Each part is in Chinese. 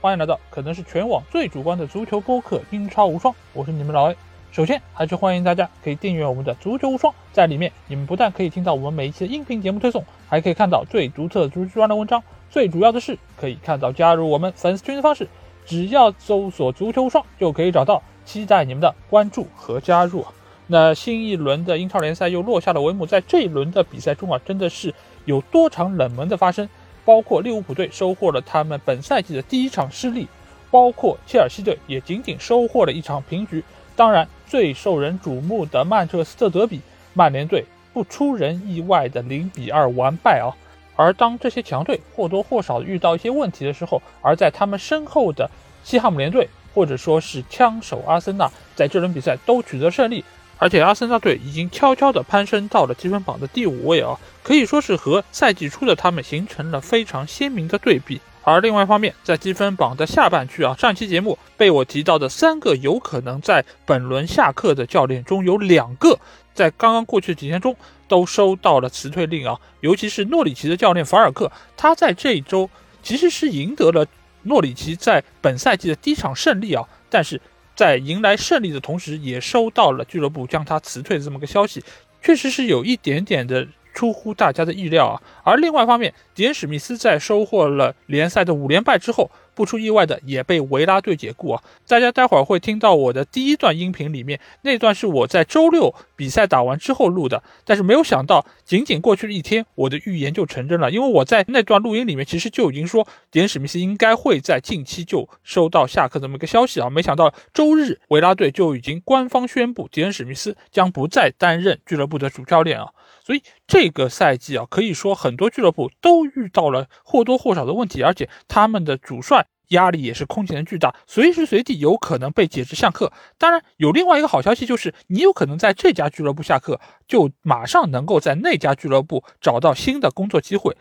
欢迎来到可能是全网最主观的足球播客《英超无双》，我是你们老 A。首先，还是欢迎大家可以订阅我们的《足球无双》，在里面你们不但可以听到我们每一期的音频节目推送，还可以看到最独特的足球专栏文章。最主要的是，可以看到加入我们粉丝群的方式，只要搜索“足球无双”就可以找到。期待你们的关注和加入。那新一轮的英超联赛又落下了帷幕，在这一轮的比赛中啊，真的是有多场冷门的发生，包括利物浦队收获了他们本赛季的第一场失利，包括切尔西队也仅仅收获了一场平局。当然，最受人瞩目的曼彻斯特德比，曼联队不出人意外的零比二完败啊。而当这些强队或多或少遇到一些问题的时候，而在他们身后的西汉姆联队。或者说是枪手阿森纳在这轮比赛都取得胜利，而且阿森纳队已经悄悄地攀升到了积分榜的第五位啊，可以说是和赛季初的他们形成了非常鲜明的对比。而另外一方面，在积分榜的下半区啊，上期节目被我提到的三个有可能在本轮下课的教练中有两个，在刚刚过去的几天中都收到了辞退令啊，尤其是诺里奇的教练法尔克，他在这一周其实是赢得了。诺里奇在本赛季的第一场胜利啊，但是在迎来胜利的同时，也收到了俱乐部将他辞退的这么个消息，确实是有一点点的出乎大家的意料啊。而另外一方面，迪恩史密斯在收获了联赛的五连败之后。不出意外的也被维拉队解雇啊！大家待会儿会听到我的第一段音频，里面那段是我在周六比赛打完之后录的，但是没有想到，仅仅过去了一天，我的预言就成真了。因为我在那段录音里面其实就已经说，迪恩史密斯应该会在近期就收到下课这么一个消息啊！没想到周日维拉队就已经官方宣布，迪恩史密斯将不再担任俱乐部的主教练啊！所以这个赛季啊，可以说很多俱乐部都遇到了或多或少的问题，而且他们的主帅。压力也是空前的巨大，随时随地有可能被解职下课。当然，有另外一个好消息，就是你有可能在这家俱乐部下课，就马上能够在那家俱乐部找到新的工作机会。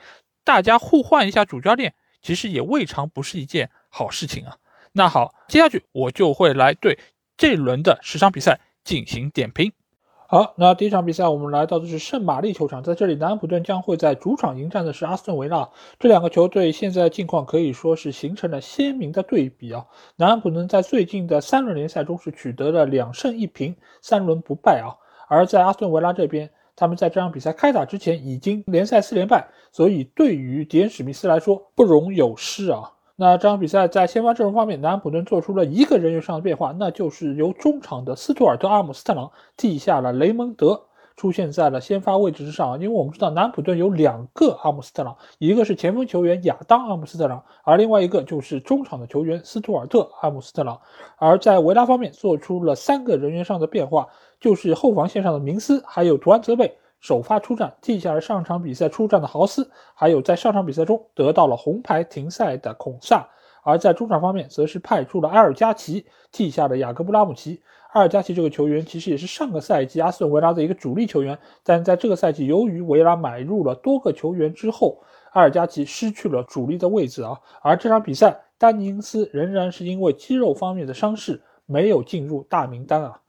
大家互换一下主教练，其实也未尝不是一件好事情啊。那好，接下去我就会来对这轮的十场比赛进行点评。好，那第一场比赛我们来到的是圣玛丽球场，在这里南安普顿将会在主场迎战的是阿斯顿维拉。这两个球队现在境况可以说是形成了鲜明的对比啊。南安普顿在最近的三轮联赛中是取得了两胜一平，三轮不败啊。而在阿斯顿维拉这边，他们在这场比赛开打之前已经联赛四连败，所以对于迪恩史密斯来说不容有失啊。那这场比赛在先发阵容方面，南安普顿做出了一个人员上的变化，那就是由中场的斯图尔特·阿姆斯特朗替下了雷蒙德，出现在了先发位置之上。因为我们知道南安普顿有两个阿姆斯特朗，一个是前锋球员亚当·阿姆斯特朗，而另外一个就是中场的球员斯图尔特·阿姆斯特朗。而在维拉方面做出了三个人员上的变化，就是后防线上的明斯还有图安泽贝。首发出战，替下了上场比赛出战的豪斯，还有在上场比赛中得到了红牌停赛的孔萨。而在中场方面，则是派出了埃尔加奇替下了雅各布拉姆齐。埃尔加奇这个球员其实也是上个赛季阿斯顿维拉的一个主力球员，但在这个赛季，由于维拉买入了多个球员之后，埃尔加奇失去了主力的位置啊。而这场比赛，丹尼斯仍然是因为肌肉方面的伤势，没有进入大名单啊。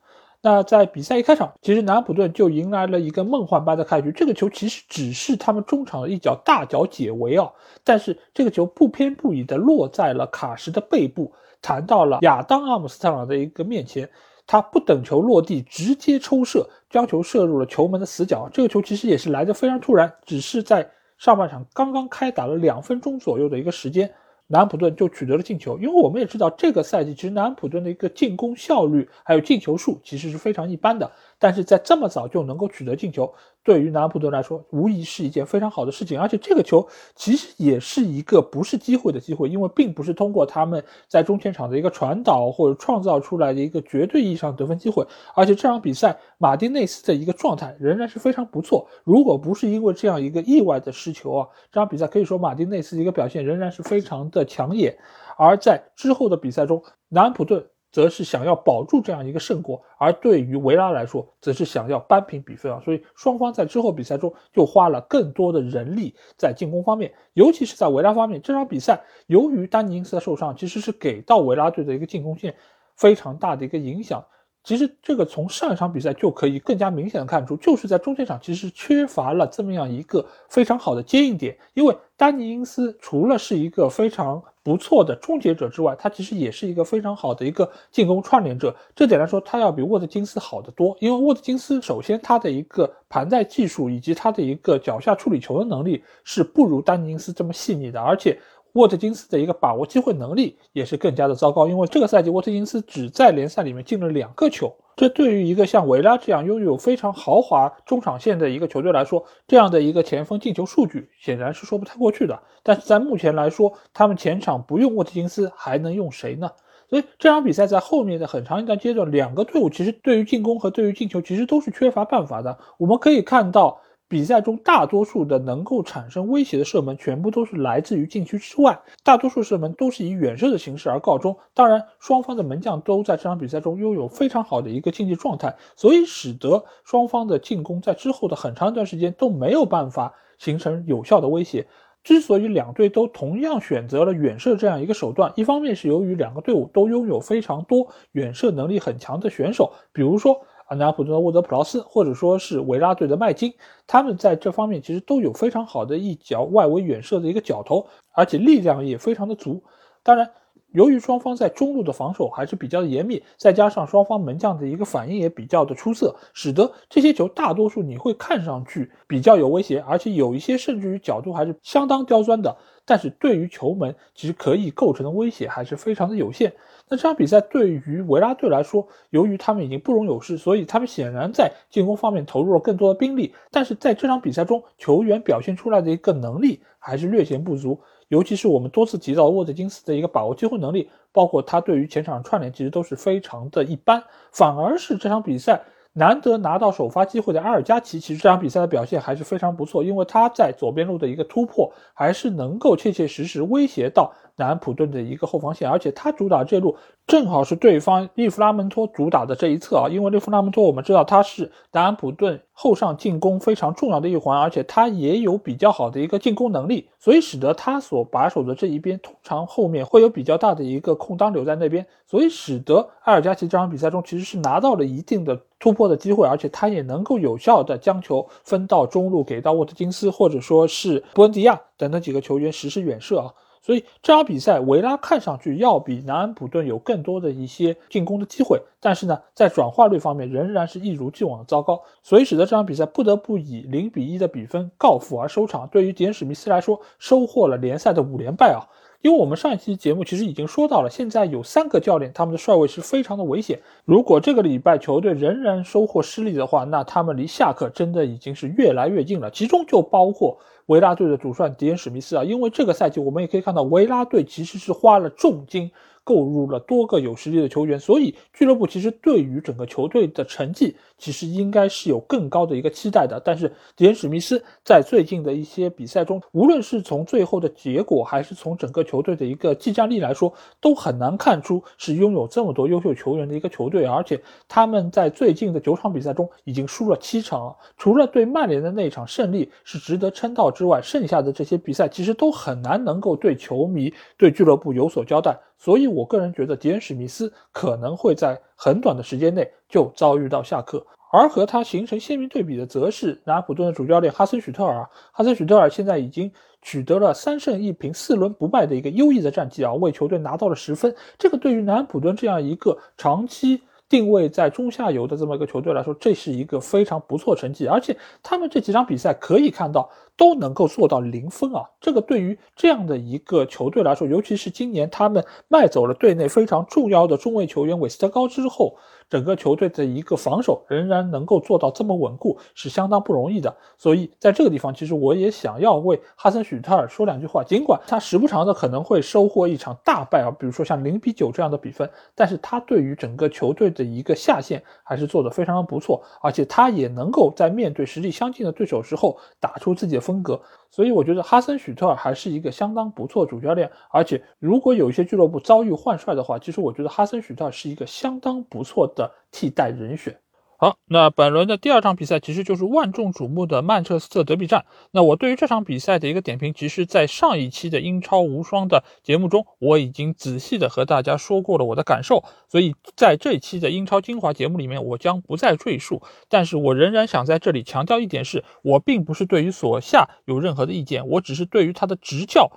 那在比赛一开场，其实南安普顿就迎来了一个梦幻般的开局。这个球其实只是他们中场的一脚大脚解围啊，但是这个球不偏不倚的落在了卡什的背部，弹到了亚当阿姆斯特朗的一个面前，他不等球落地，直接抽射，将球射入了球门的死角。这个球其实也是来的非常突然，只是在上半场刚刚开打了两分钟左右的一个时间。南安普顿就取得了进球，因为我们也知道这个赛季其实南安普顿的一个进攻效率还有进球数其实是非常一般的，但是在这么早就能够取得进球。对于南安普顿来说，无疑是一件非常好的事情。而且这个球其实也是一个不是机会的机会，因为并不是通过他们在中前场的一个传导或者创造出来的一个绝对意义上得分机会。而且这场比赛马丁内斯的一个状态仍然是非常不错。如果不是因为这样一个意外的失球啊，这场比赛可以说马丁内斯的一个表现仍然是非常的抢眼。而在之后的比赛中，南安普顿。则是想要保住这样一个胜果，而对于维拉来说，则是想要扳平比分啊。所以双方在之后比赛中就花了更多的人力在进攻方面，尤其是在维拉方面，这场比赛由于丹尼因斯的受伤，其实是给到维拉队的一个进攻线非常大的一个影响。其实这个从上一场比赛就可以更加明显的看出，就是在中前场其实缺乏了这么样一个非常好的接应点，因为丹尼因斯除了是一个非常。不错的终结者之外，他其实也是一个非常好的一个进攻串联者。这点来说，他要比沃特金斯好得多。因为沃特金斯首先他的一个盘带技术以及他的一个脚下处理球的能力是不如丹尼斯这么细腻的，而且。沃特金斯的一个把握机会能力也是更加的糟糕，因为这个赛季沃特金斯只在联赛里面进了两个球，这对于一个像维拉这样拥有非常豪华中场线的一个球队来说，这样的一个前锋进球数据显然是说不太过去的。但是在目前来说，他们前场不用沃特金斯还能用谁呢？所以这场比赛在后面的很长一段阶段，两个队伍其实对于进攻和对于进球其实都是缺乏办法的。我们可以看到。比赛中大多数的能够产生威胁的射门，全部都是来自于禁区之外，大多数射门都是以远射的形式而告终。当然，双方的门将都在这场比赛中拥有非常好的一个竞技状态，所以使得双方的进攻在之后的很长一段时间都没有办法形成有效的威胁。之所以两队都同样选择了远射这样一个手段，一方面是由于两个队伍都拥有非常多远射能力很强的选手，比如说。啊，南普顿的沃德普劳斯，或者说是维拉队的麦金，他们在这方面其实都有非常好的一脚外围远射的一个脚头，而且力量也非常的足。当然，由于双方在中路的防守还是比较的严密，再加上双方门将的一个反应也比较的出色，使得这些球大多数你会看上去比较有威胁，而且有一些甚至于角度还是相当刁钻的。但是对于球门，其实可以构成的威胁还是非常的有限。那这场比赛对于维拉队来说，由于他们已经不容有失，所以他们显然在进攻方面投入了更多的兵力。但是在这场比赛中，球员表现出来的一个能力还是略显不足，尤其是我们多次提到沃特金斯的一个把握机会能力，包括他对于前场串联，其实都是非常的一般。反而是这场比赛。难得拿到首发机会的阿尔加奇，其实这场比赛的表现还是非常不错，因为他在左边路的一个突破，还是能够切切实实威胁到南安普顿的一个后防线，而且他主打这路正好是对方利弗拉门托主打的这一侧啊，因为利弗拉门托我们知道他是南安普顿后上进攻非常重要的一环，而且他也有比较好的一个进攻能力，所以使得他所把守的这一边通常后面会有比较大的一个空当留在那边，所以使得埃尔加奇这场比赛中其实是拿到了一定的。突破的机会，而且他也能够有效的将球分到中路，给到沃特金斯或者说是布恩迪亚等等几个球员实施远射啊。所以这场比赛维拉看上去要比南安普顿有更多的一些进攻的机会，但是呢，在转化率方面仍然是一如既往的糟糕，所以使得这场比赛不得不以零比一的比分告负而收场。对于迪恩史密斯来说，收获了联赛的五连败啊。因为我们上一期节目其实已经说到了，现在有三个教练，他们的帅位是非常的危险。如果这个礼拜球队仍然收获失利的话，那他们离下课真的已经是越来越近了。其中就包括维拉队的主帅迪恩史密斯啊，因为这个赛季我们也可以看到，维拉队其实是花了重金。购入了多个有实力的球员，所以俱乐部其实对于整个球队的成绩，其实应该是有更高的一个期待的。但是迪恩史密斯在最近的一些比赛中，无论是从最后的结果，还是从整个球队的一个技战力来说，都很难看出是拥有这么多优秀球员的一个球队。而且他们在最近的九场比赛中已经输了七场，除了对曼联的那场胜利是值得称道之外，剩下的这些比赛其实都很难能够对球迷、对俱乐部有所交代。所以，我个人觉得迪恩·史密斯可能会在很短的时间内就遭遇到下课，而和他形成鲜明对比的，则是南安普顿的主教练哈森·许特尔。哈森·许特尔现在已经取得了三胜一平、四轮不败的一个优异的战绩啊，为球队拿到了十分。这个对于南安普顿这样一个长期定位在中下游的这么一个球队来说，这是一个非常不错成绩。而且，他们这几场比赛可以看到。都能够做到零分啊！这个对于这样的一个球队来说，尤其是今年他们卖走了队内非常重要的中卫球员韦斯特高之后，整个球队的一个防守仍然能够做到这么稳固，是相当不容易的。所以在这个地方，其实我也想要为哈森许特尔说两句话。尽管他时不常的可能会收获一场大败啊，比如说像零比九这样的比分，但是他对于整个球队的一个下限还是做得非常的不错，而且他也能够在面对实力相近的对手时候打出自己的。风格，所以我觉得哈森许特尔还是一个相当不错主教练，而且如果有一些俱乐部遭遇换帅的话，其实我觉得哈森许特尔是一个相当不错的替代人选。好，那本轮的第二场比赛其实就是万众瞩目的曼彻斯特德比战。那我对于这场比赛的一个点评，其实，在上一期的英超无双的节目中，我已经仔细的和大家说过了我的感受，所以在这一期的英超精华节目里面，我将不再赘述。但是我仍然想在这里强调一点，是我并不是对于索夏有任何的意见，我只是对于他的执教。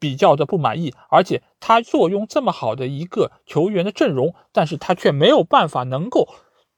比较的不满意，而且他坐拥这么好的一个球员的阵容，但是他却没有办法能够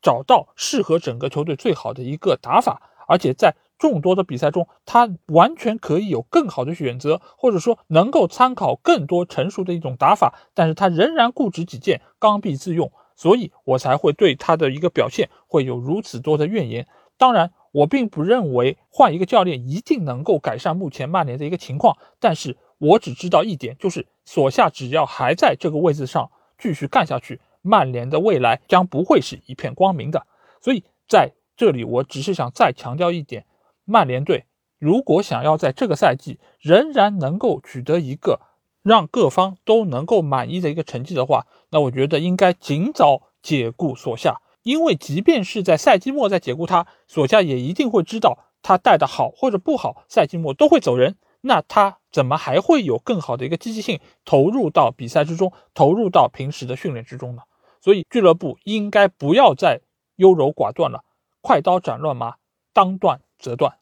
找到适合整个球队最好的一个打法，而且在众多的比赛中，他完全可以有更好的选择，或者说能够参考更多成熟的一种打法，但是他仍然固执己见，刚愎自用，所以我才会对他的一个表现会有如此多的怨言。当然。我并不认为换一个教练一定能够改善目前曼联的一个情况，但是我只知道一点，就是索夏只要还在这个位置上继续干下去，曼联的未来将不会是一片光明的。所以在这里，我只是想再强调一点，曼联队如果想要在这个赛季仍然能够取得一个让各方都能够满意的一个成绩的话，那我觉得应该尽早解雇索夏。因为即便是在赛季末再解雇他，索夏也一定会知道他带的好或者不好，赛季末都会走人。那他怎么还会有更好的一个积极性投入到比赛之中，投入到平时的训练之中呢？所以俱乐部应该不要再优柔寡断了，快刀斩乱麻，当断则断。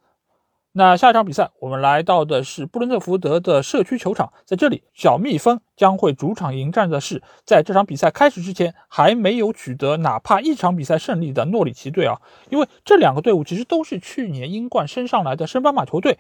那下一场比赛，我们来到的是布伦特福德的社区球场，在这里，小蜜蜂将会主场迎战的是在这场比赛开始之前还没有取得哪怕一场比赛胜利的诺里奇队啊。因为这两个队伍其实都是去年英冠升上来的升班马球队，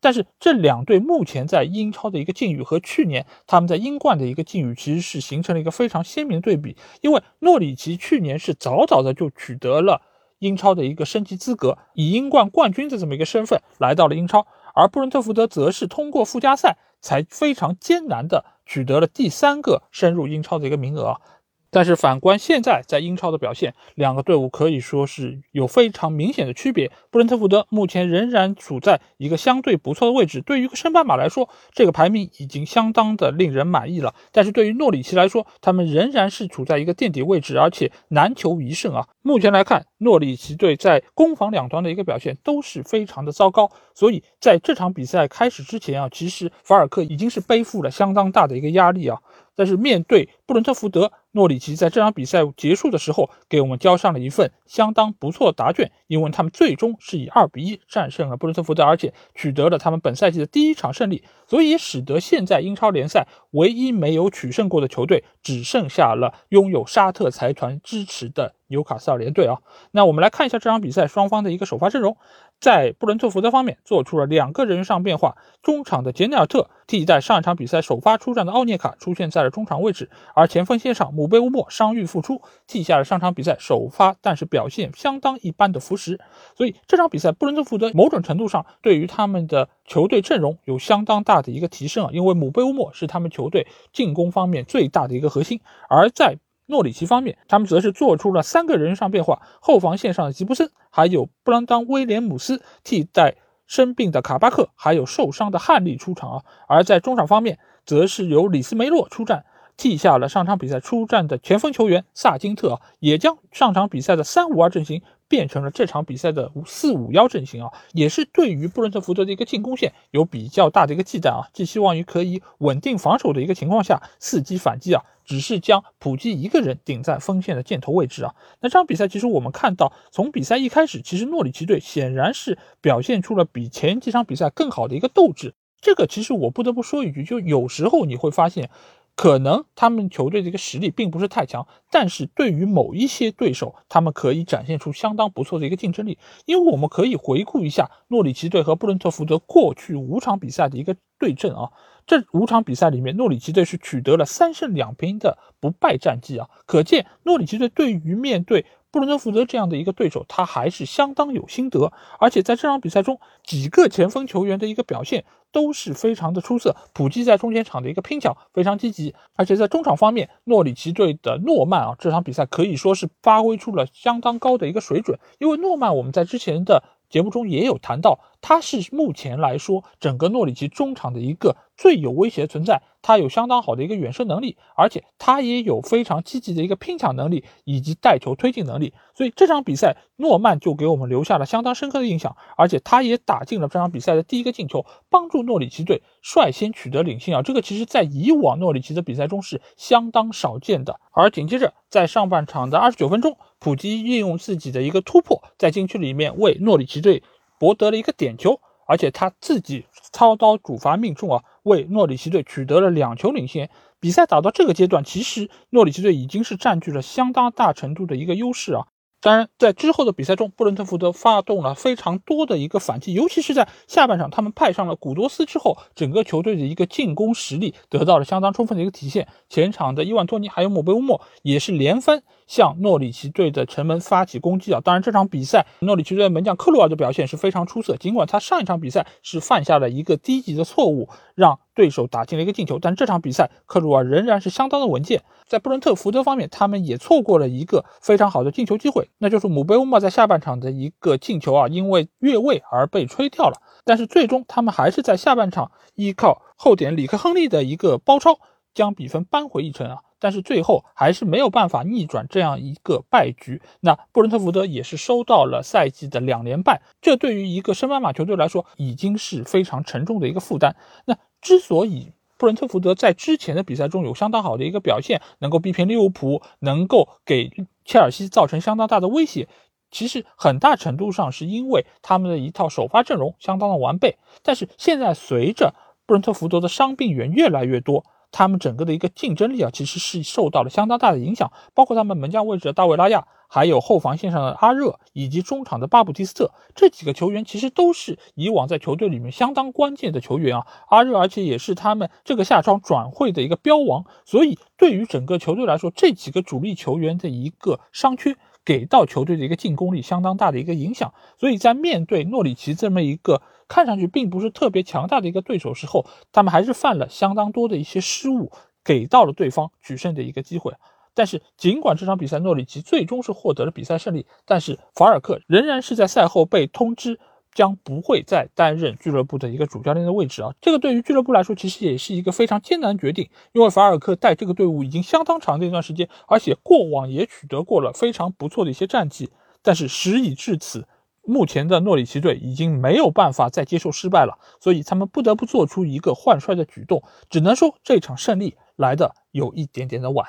但是这两队目前在英超的一个境遇和去年他们在英冠的一个境遇其实是形成了一个非常鲜明的对比。因为诺里奇去年是早早的就取得了。英超的一个升级资格，以英冠冠军的这么一个身份来到了英超，而布伦特福德则是通过附加赛才非常艰难的取得了第三个深入英超的一个名额。但是反观现在在英超的表现，两个队伍可以说是有非常明显的区别。布伦特福德目前仍然处在一个相对不错的位置，对于一个升班马来说，这个排名已经相当的令人满意了。但是对于诺里奇来说，他们仍然是处在一个垫底位置，而且难求一胜啊。目前来看，诺里奇队在攻防两端的一个表现都是非常的糟糕，所以在这场比赛开始之前啊，其实法尔克已经是背负了相当大的一个压力啊。但是面对布伦特福德，诺里奇在这场比赛结束的时候给我们交上了一份相当不错的答卷，因为他们最终是以二比一战胜了布伦特福德，而且取得了他们本赛季的第一场胜利，所以使得现在英超联赛唯一没有取胜过的球队只剩下了拥有沙特财团支持的纽卡斯尔联队啊。那我们来看一下这场比赛双方的一个首发阵容。在布伦特福德方面做出了两个人上变化，中场的杰内尔特替代上一场比赛首发出战的奥涅卡出现在了中场位置，而前锋线上姆贝乌莫伤愈复出，替下了上场比赛首发但是表现相当一般的福什。所以这场比赛布伦特福德某种程度上对于他们的球队阵容有相当大的一个提升啊，因为姆贝乌莫是他们球队进攻方面最大的一个核心，而在诺里奇方面，他们则是做出了三个人上变化，后防线上的吉布森，还有布兰当威廉姆斯替代生病的卡巴克，还有受伤的汉利出场啊。而在中场方面，则是由里斯梅洛出战，替下了上场比赛出战的前锋球员萨金特啊，也将上场比赛的三五二阵型。变成了这场比赛的四五幺阵型啊，也是对于布伦特福德的一个进攻线有比较大的一个忌惮啊，寄希望于可以稳定防守的一个情况下伺机反击啊，只是将普基一个人顶在锋线的箭头位置啊。那这场比赛其实我们看到，从比赛一开始，其实诺里奇队显然是表现出了比前几场比赛更好的一个斗志。这个其实我不得不说一句，就有时候你会发现。可能他们球队的一个实力并不是太强，但是对于某一些对手，他们可以展现出相当不错的一个竞争力。因为我们可以回顾一下诺里奇队和布伦特福德过去五场比赛的一个对阵啊，这五场比赛里面，诺里奇队是取得了三胜两平的不败战绩啊，可见诺里奇队对于面对。布伦特福德这样的一个对手，他还是相当有心得，而且在这场比赛中，几个前锋球员的一个表现都是非常的出色。普基在中前场的一个拼抢非常积极，而且在中场方面，诺里奇队的诺曼啊，这场比赛可以说是发挥出了相当高的一个水准。因为诺曼，我们在之前的节目中也有谈到，他是目前来说整个诺里奇中场的一个最有威胁存在。他有相当好的一个远射能力，而且他也有非常积极的一个拼抢能力以及带球推进能力，所以这场比赛诺曼就给我们留下了相当深刻的印象，而且他也打进了这场比赛的第一个进球，帮助诺里奇队率先取得领先啊！这个其实在以往诺里奇的比赛中是相当少见的。而紧接着在上半场的二十九分钟，普基利用自己的一个突破，在禁区里面为诺里奇队博得了一个点球，而且他自己操刀主罚命中啊！为诺里奇队取得了两球领先。比赛打到这个阶段，其实诺里奇队已经是占据了相当大程度的一个优势啊。当然，在之后的比赛中，布伦特福德发动了非常多的一个反击，尤其是在下半场，他们派上了古多斯之后，整个球队的一个进攻实力得到了相当充分的一个体现。前场的伊万托尼还有姆贝乌莫也是连番向诺里奇队的城门发起攻击啊！当然，这场比赛诺里奇队门将克鲁尔的表现是非常出色，尽管他上一场比赛是犯下了一个低级的错误，让对手打进了一个进球，但这场比赛克鲁尔仍然是相当的稳健。在布伦特福德方面，他们也错过了一个非常好的进球机会，那就是姆贝乌莫在下半场的一个进球啊，因为越位而被吹掉了。但是最终他们还是在下半场依靠后点里克亨利的一个包抄，将比分扳回一城啊。但是最后还是没有办法逆转这样一个败局。那布伦特福德也是收到了赛季的两连败，这对于一个升班马球队来说已经是非常沉重的一个负担。那之所以布伦特福德在之前的比赛中有相当好的一个表现，能够逼平利物浦，能够给切尔西造成相当大的威胁。其实很大程度上是因为他们的一套首发阵容相当的完备。但是现在随着布伦特福德的伤病员越来越多，他们整个的一个竞争力啊，其实是受到了相当大的影响。包括他们门将位置的大卫拉亚。还有后防线上的阿热以及中场的巴布蒂斯特这几个球员，其实都是以往在球队里面相当关键的球员啊。阿热，而且也是他们这个夏窗转会的一个标王。所以，对于整个球队来说，这几个主力球员的一个伤缺，给到球队的一个进攻力相当大的一个影响。所以在面对诺里奇这么一个看上去并不是特别强大的一个对手时候，他们还是犯了相当多的一些失误，给到了对方取胜的一个机会。但是，尽管这场比赛诺里奇最终是获得了比赛胜利，但是法尔克仍然是在赛后被通知将不会再担任俱乐部的一个主教练的位置啊。这个对于俱乐部来说，其实也是一个非常艰难的决定，因为法尔克带这个队伍已经相当长的一段时间，而且过往也取得过了非常不错的一些战绩。但是时已至此，目前的诺里奇队已经没有办法再接受失败了，所以他们不得不做出一个换帅的举动。只能说这场胜利来的有一点点的晚。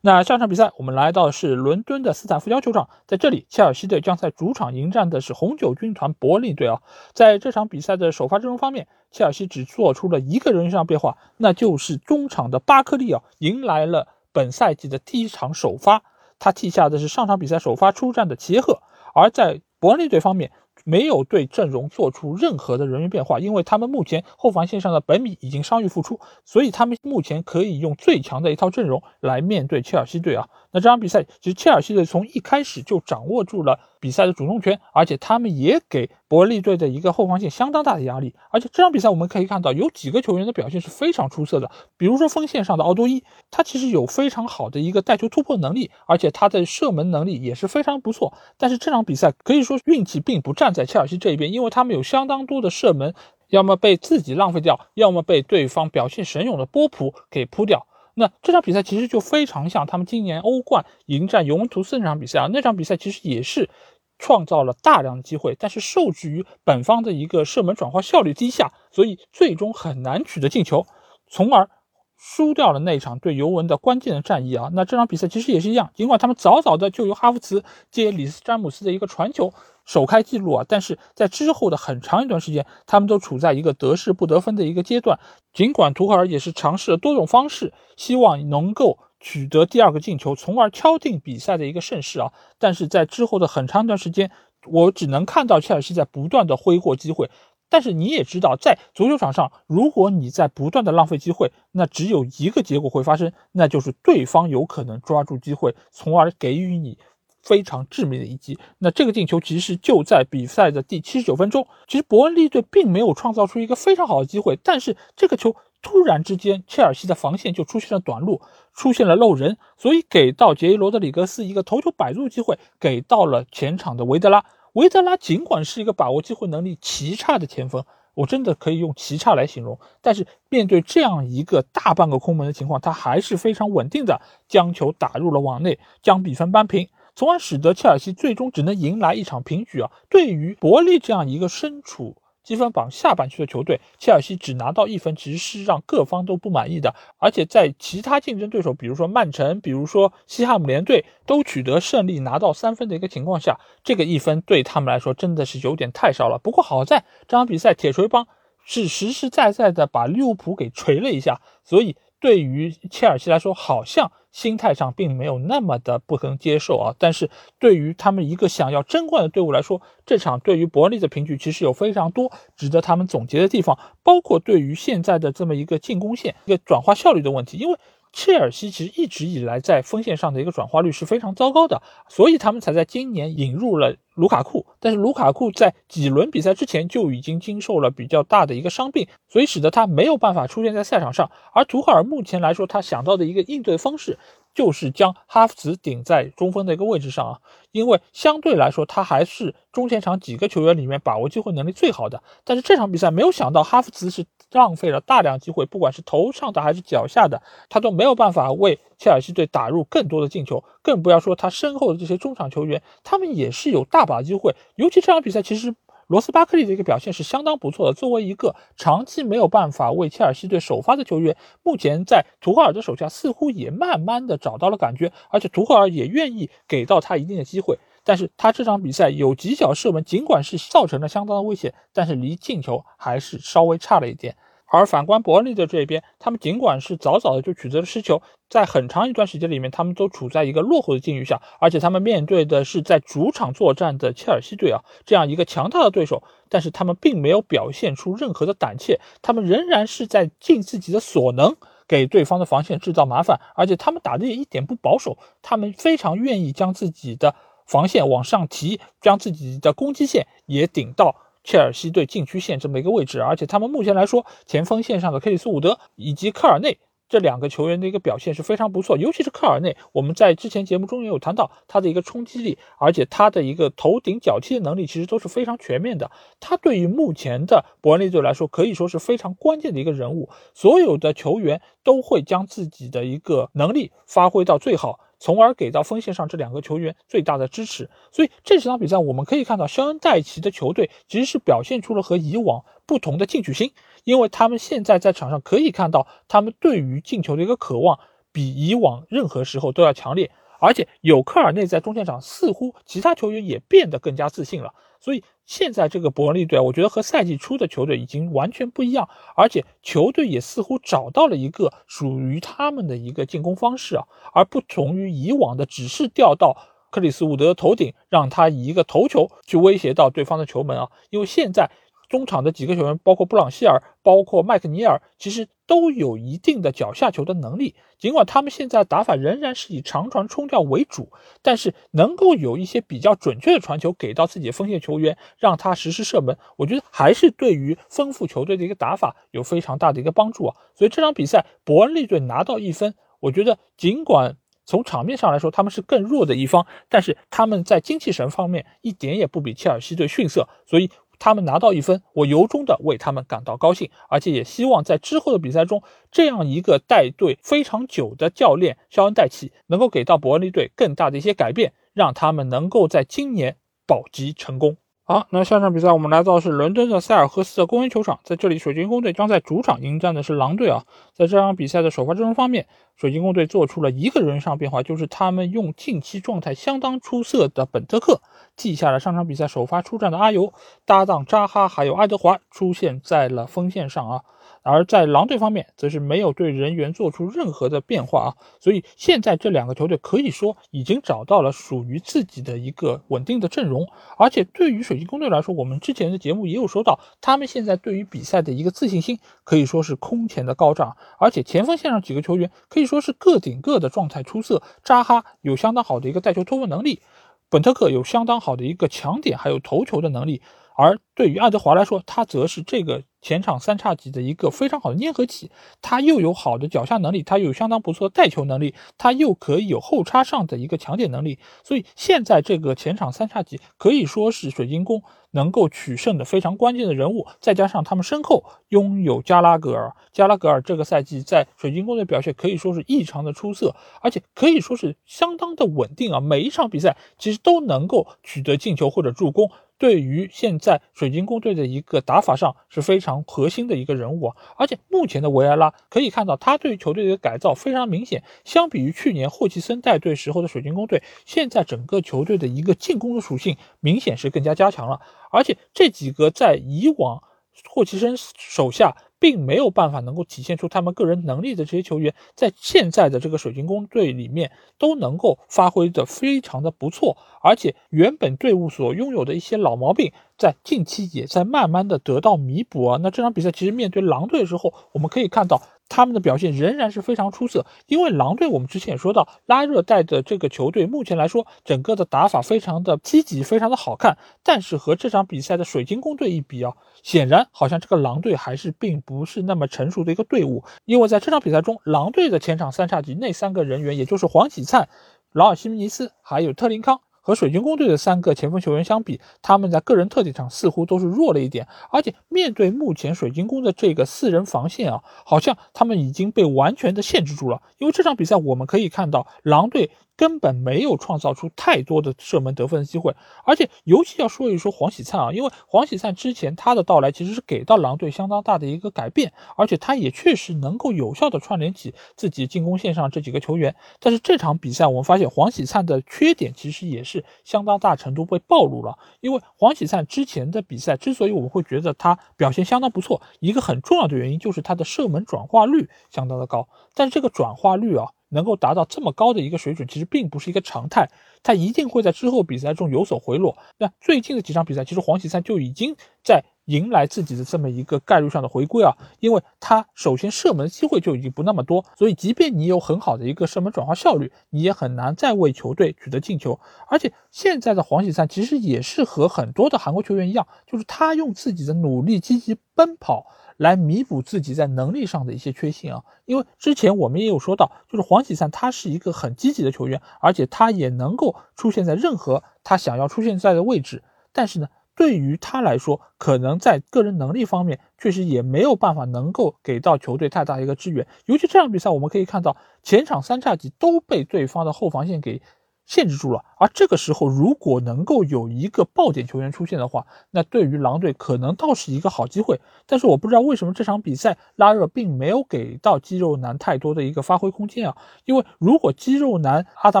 那下场比赛，我们来到的是伦敦的斯坦福桥球场，在这里，切尔西队将在主场迎战的是红酒军团伯利队啊。在这场比赛的首发阵容方面，切尔西只做出了一个人上变化，那就是中场的巴克利啊，迎来了本赛季的第一场首发，他替下的是上场比赛首发出战的齐赫。而在伯利队方面，没有对阵容做出任何的人员变化，因为他们目前后防线上的本米已经伤愈复出，所以他们目前可以用最强的一套阵容来面对切尔西队啊。那这场比赛其实切尔西队从一开始就掌握住了比赛的主动权，而且他们也给伯利队的一个后防线相当大的压力。而且这场比赛我们可以看到有几个球员的表现是非常出色的，比如说锋线上的奥多伊，他其实有非常好的一个带球突破能力，而且他的射门能力也是非常不错。但是这场比赛可以说运气并不站在切尔西这一边，因为他们有相当多的射门，要么被自己浪费掉，要么被对方表现神勇的波普给扑掉。那这场比赛其实就非常像他们今年欧冠迎战尤文图斯那场比赛啊，那场比赛其实也是创造了大量的机会，但是受制于本方的一个射门转化效率低下，所以最终很难取得进球，从而输掉了那场对尤文的关键的战役啊。那这场比赛其实也是一样，尽管他们早早的就由哈弗茨接里斯詹姆斯的一个传球。首开纪录啊！但是在之后的很长一段时间，他们都处在一个得势不得分的一个阶段。尽管图赫尔也是尝试了多种方式，希望能够取得第二个进球，从而敲定比赛的一个胜势啊！但是在之后的很长一段时间，我只能看到切尔西在不断的挥霍机会。但是你也知道，在足球场上，如果你在不断的浪费机会，那只有一个结果会发生，那就是对方有可能抓住机会，从而给予你。非常致命的一击。那这个进球其实就在比赛的第七十九分钟。其实伯恩利队并没有创造出一个非常好的机会，但是这个球突然之间，切尔西的防线就出现了短路，出现了漏人，所以给到杰伊罗德里格斯一个头球摆入机会，给到了前场的维德拉。维德拉尽管是一个把握机会能力极差的前锋，我真的可以用极差来形容，但是面对这样一个大半个空门的情况，他还是非常稳定的将球打入了网内，将比分扳平。从而使得切尔西最终只能迎来一场平局啊！对于伯利这样一个身处积分榜下半区的球队，切尔西只拿到一分，其实是让各方都不满意的。而且在其他竞争对手，比如说曼城、比如说西汉姆联队都取得胜利，拿到三分的一个情况下，这个一分对他们来说真的是有点太少了。不过好在这场比赛铁锤帮是实实在在的把利物浦给锤了一下，所以对于切尔西来说，好像心态上并没有那么的不能接受啊。但是对于他们一个想要争冠的队伍来说，这场对于伯利的平局其实有非常多值得他们总结的地方，包括对于现在的这么一个进攻线一个转化效率的问题，因为。切尔西其实一直以来在锋线上的一个转化率是非常糟糕的，所以他们才在今年引入了卢卡库。但是卢卡库在几轮比赛之前就已经经受了比较大的一个伤病，所以使得他没有办法出现在赛场上。而图赫尔目前来说，他想到的一个应对方式就是将哈弗茨顶在中锋的一个位置上啊，因为相对来说他还是中前场几个球员里面把握机会能力最好的。但是这场比赛没有想到哈弗茨是。浪费了大量机会，不管是头上的还是脚下的，他都没有办法为切尔西队打入更多的进球，更不要说他身后的这些中场球员，他们也是有大把机会。尤其这场比赛，其实罗斯巴克利的一个表现是相当不错的。作为一个长期没有办法为切尔西队首发的球员，目前在图赫尔的手下似乎也慢慢的找到了感觉，而且图赫尔也愿意给到他一定的机会。但是他这场比赛有几脚射门，尽管是造成了相当的危险，但是离进球还是稍微差了一点。而反观伯恩利的这边，他们尽管是早早的就取得了失球，在很长一段时间里面，他们都处在一个落后的境遇下，而且他们面对的是在主场作战的切尔西队啊，这样一个强大的对手，但是他们并没有表现出任何的胆怯，他们仍然是在尽自己的所能给对方的防线制造麻烦，而且他们打的也一点不保守，他们非常愿意将自己的防线往上提，将自己的攻击线也顶到。切尔西队禁区线这么一个位置，而且他们目前来说，前锋线上的克里斯伍德以及科尔内这两个球员的一个表现是非常不错，尤其是科尔内，我们在之前节目中也有谈到他的一个冲击力，而且他的一个头顶脚踢的能力其实都是非常全面的。他对于目前的伯恩利队来说，可以说是非常关键的一个人物，所有的球员都会将自己的一个能力发挥到最好。从而给到锋线上这两个球员最大的支持，所以这场比赛我们可以看到，肖恩戴奇的球队其实是表现出了和以往不同的进取心，因为他们现在在场上可以看到，他们对于进球的一个渴望比以往任何时候都要强烈，而且有科尔内在中线场，似乎其他球员也变得更加自信了。所以现在这个伯恩利队，我觉得和赛季初的球队已经完全不一样，而且球队也似乎找到了一个属于他们的一个进攻方式啊，而不同于以往的只是掉到克里斯伍德头顶，让他以一个头球去威胁到对方的球门啊，因为现在。中场的几个球员，包括布朗希尔，包括麦克尼尔，其实都有一定的脚下球的能力。尽管他们现在打法仍然是以长传冲吊为主，但是能够有一些比较准确的传球给到自己的锋线球员，让他实施射门，我觉得还是对于丰富球队的一个打法有非常大的一个帮助啊。所以这场比赛，伯恩利队拿到一分，我觉得尽管从场面上来说他们是更弱的一方，但是他们在精气神方面一点也不比切尔西队逊色，所以。他们拿到一分，我由衷的为他们感到高兴，而且也希望在之后的比赛中，这样一个带队非常久的教练肖恩戴奇能够给到伯恩利队更大的一些改变，让他们能够在今年保级成功。好，那下场比赛我们来到是伦敦的塞尔赫斯的公园球场，在这里水晶宫队将在主场迎战的是狼队啊。在这场比赛的首发阵容方面，水晶宫队做出了一个人上变化，就是他们用近期状态相当出色的本特克记下了上场比赛首发出战的阿尤搭档扎哈还有爱德华出现在了锋线上啊。而在狼队方面，则是没有对人员做出任何的变化啊，所以现在这两个球队可以说已经找到了属于自己的一个稳定的阵容，而且对于水晶宫队来说，我们之前的节目也有说到，他们现在对于比赛的一个自信心可以说是空前的高涨，而且前锋线上几个球员可以说是个顶个的状态出色，扎哈有相当好的一个带球突破能力，本特克有相当好的一个抢点还有头球的能力，而对于爱德华来说，他则是这个。前场三叉戟的一个非常好的粘合器，他又有好的脚下能力，他又有相当不错的带球能力，他又可以有后插上的一个抢点能力，所以现在这个前场三叉戟可以说是水晶宫能够取胜的非常关键的人物。再加上他们身后拥有加拉格尔，加拉格尔这个赛季在水晶宫的表现可以说是异常的出色，而且可以说是相当的稳定啊，每一场比赛其实都能够取得进球或者助攻。对于现在水晶宫队的一个打法上是非常核心的一个人物啊，而且目前的维埃拉可以看到他对球队的改造非常明显，相比于去年霍奇森带队时候的水晶宫队，现在整个球队的一个进攻的属性明显是更加加强了，而且这几个在以往霍奇森手下。并没有办法能够体现出他们个人能力的这些球员，在现在的这个水晶宫队里面都能够发挥的非常的不错，而且原本队伍所拥有的一些老毛病，在近期也在慢慢的得到弥补啊。那这场比赛其实面对狼队的时候，我们可以看到。他们的表现仍然是非常出色，因为狼队我们之前也说到，拉热带的这个球队目前来说，整个的打法非常的积极，非常的好看。但是和这场比赛的水晶宫队一比啊，显然好像这个狼队还是并不是那么成熟的一个队伍。因为在这场比赛中，狼队的前场三叉戟那三个人员，也就是黄喜灿、劳尔西米尼斯还有特林康。和水晶宫队的三个前锋球员相比，他们在个人特点上似乎都是弱了一点，而且面对目前水晶宫的这个四人防线啊，好像他们已经被完全的限制住了。因为这场比赛我们可以看到，狼队。根本没有创造出太多的射门得分的机会，而且尤其要说一说黄喜灿啊，因为黄喜灿之前他的到来其实是给到狼队相当大的一个改变，而且他也确实能够有效的串联起自己进攻线上这几个球员。但是这场比赛我们发现黄喜灿的缺点其实也是相当大程度被暴露了，因为黄喜灿之前的比赛之所以我们会觉得他表现相当不错，一个很重要的原因就是他的射门转化率相当的高，但是这个转化率啊。能够达到这么高的一个水准，其实并不是一个常态，他一定会在之后比赛中有所回落。那最近的几场比赛，其实黄喜灿就已经在迎来自己的这么一个概率上的回归啊，因为他首先射门机会就已经不那么多，所以即便你有很好的一个射门转化效率，你也很难再为球队取得进球。而且现在的黄喜灿其实也是和很多的韩国球员一样，就是他用自己的努力积极奔跑。来弥补自己在能力上的一些缺陷啊，因为之前我们也有说到，就是黄喜灿他是一个很积极的球员，而且他也能够出现在任何他想要出现在的位置。但是呢，对于他来说，可能在个人能力方面，确实也没有办法能够给到球队太大一个支援。尤其这场比赛，我们可以看到前场三叉戟都被对方的后防线给。限制住了，而这个时候如果能够有一个爆点球员出现的话，那对于狼队可能倒是一个好机会。但是我不知道为什么这场比赛拉热并没有给到肌肉男太多的一个发挥空间啊，因为如果肌肉男阿达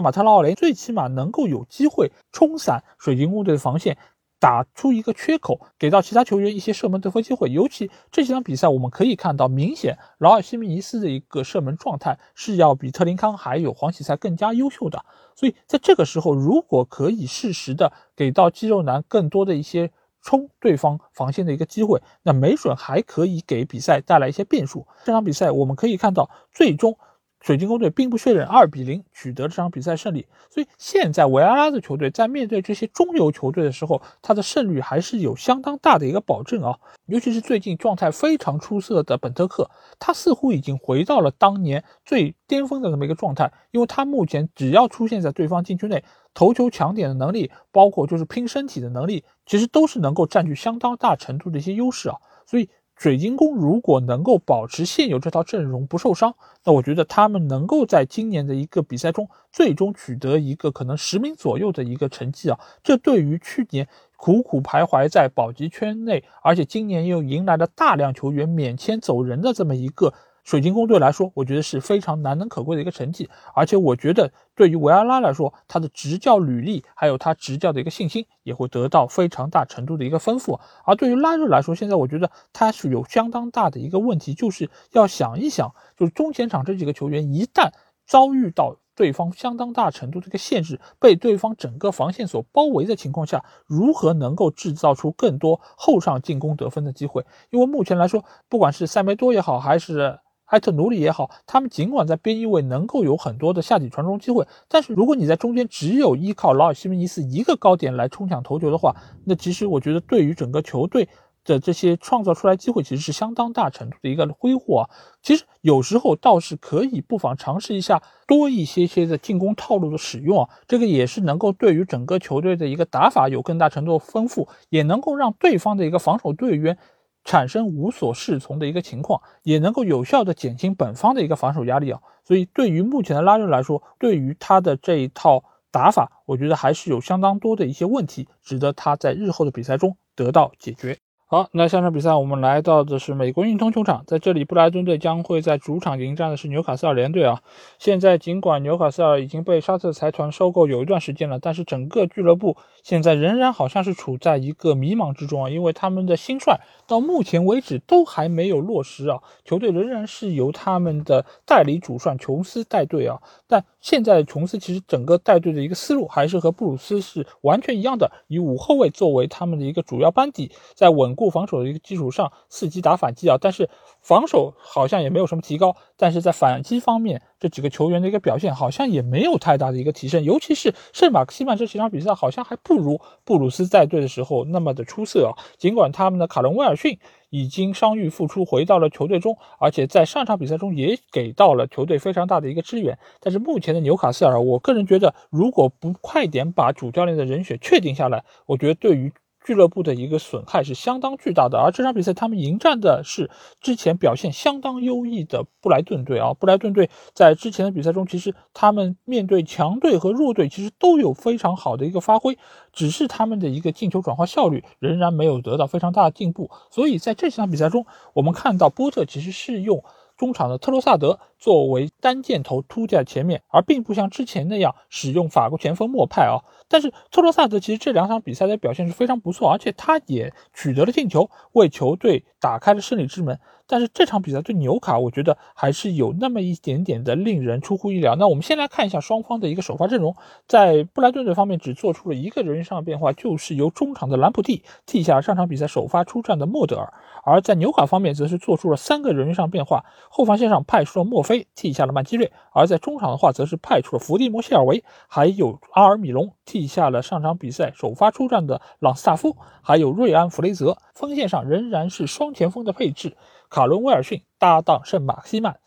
马特拉奥雷最起码能够有机会冲散水晶宫队的防线。打出一个缺口，给到其他球员一些射门得分机会。尤其这几场比赛，我们可以看到，明显劳尔西米尼斯的一个射门状态是要比特林康还有黄喜赛更加优秀的。所以在这个时候，如果可以适时的给到肌肉男更多的一些冲对方防线的一个机会，那没准还可以给比赛带来一些变数。这场比赛我们可以看到，最终。水晶宫队并不确认二比零取得这场比赛胜利，所以现在维埃拉的球队在面对这些中游球队的时候，他的胜率还是有相当大的一个保证啊。尤其是最近状态非常出色的本特克，他似乎已经回到了当年最巅峰的这么一个状态，因为他目前只要出现在对方禁区内，头球抢点的能力，包括就是拼身体的能力，其实都是能够占据相当大程度的一些优势啊。所以。水晶宫如果能够保持现有这套阵容不受伤，那我觉得他们能够在今年的一个比赛中最终取得一个可能十名左右的一个成绩啊！这对于去年苦苦徘徊在保级圈内，而且今年又迎来了大量球员免签走人的这么一个。水晶宫队来说，我觉得是非常难能可贵的一个成绩，而且我觉得对于维埃拉来说，他的执教履历还有他执教的一个信心也会得到非常大程度的一个丰富。而对于拉热来说，现在我觉得他是有相当大的一个问题，就是要想一想，就是中前场这几个球员一旦遭遇到对方相当大程度的一个限制，被对方整个防线所包围的情况下，如何能够制造出更多后上进攻得分的机会？因为目前来说，不管是塞梅多也好，还是埃特努里也好，他们尽管在边翼位能够有很多的下底传中机会，但是如果你在中间只有依靠劳尔西门尼斯一个高点来冲抢头球的话，那其实我觉得对于整个球队的这些创造出来机会，其实是相当大程度的一个挥霍啊。其实有时候倒是可以不妨尝试一下多一些些的进攻套路的使用啊，这个也是能够对于整个球队的一个打法有更大程度的丰富，也能够让对方的一个防守队员。产生无所适从的一个情况，也能够有效的减轻本方的一个防守压力啊。所以对于目前的拉热来说，对于他的这一套打法，我觉得还是有相当多的一些问题，值得他在日后的比赛中得到解决。好，那下场比赛我们来到的是美国运通球场，在这里布莱顿队将会在主场迎战的是纽卡斯尔联队啊。现在尽管纽卡斯尔已经被沙特财团收购有一段时间了，但是整个俱乐部现在仍然好像是处在一个迷茫之中啊，因为他们的新帅到目前为止都还没有落实啊，球队仍然是由他们的代理主帅琼斯带队啊。但现在琼斯其实整个带队的一个思路还是和布鲁斯是完全一样的，以五后卫作为他们的一个主要班底，在稳固。防守的一个基础上，伺机打反击啊，但是防守好像也没有什么提高，但是在反击方面，这几个球员的一个表现好像也没有太大的一个提升，尤其是圣马克西曼这几场比赛好像还不如布鲁斯在队的时候那么的出色啊。尽管他们的卡伦威尔逊已经伤愈复出，回到了球队中，而且在上场比赛中也给到了球队非常大的一个支援，但是目前的纽卡斯尔，我个人觉得，如果不快点把主教练的人选确定下来，我觉得对于。俱乐部的一个损害是相当巨大的，而这场比赛他们迎战的是之前表现相当优异的布莱顿队啊。布莱顿队在之前的比赛中，其实他们面对强队和弱队，其实都有非常好的一个发挥，只是他们的一个进球转化效率仍然没有得到非常大的进步。所以在这几场比赛中，我们看到波特其实是用。中场的特罗萨德作为单箭头突在前面，而并不像之前那样使用法国前锋莫派啊。但是特罗萨德其实这两场比赛的表现是非常不错，而且他也取得了进球，为球队打开了胜利之门。但是这场比赛对纽卡，我觉得还是有那么一点点的令人出乎意料。那我们先来看一下双方的一个首发阵容，在布莱顿队方面只做出了一个人员上的变化，就是由中场的兰普蒂替下了上场比赛首发出战的莫德尔。而在纽卡方面，则是做出了三个人员上变化，后防线上派出了墨菲替下了曼基瑞，而在中场的话，则是派出了伏地魔谢尔维，还有阿尔米隆替下了上场比赛首发出战的朗斯塔夫，还有瑞安弗雷泽。锋线上仍然是双前锋的配置，卡伦威尔逊搭档圣马克西曼。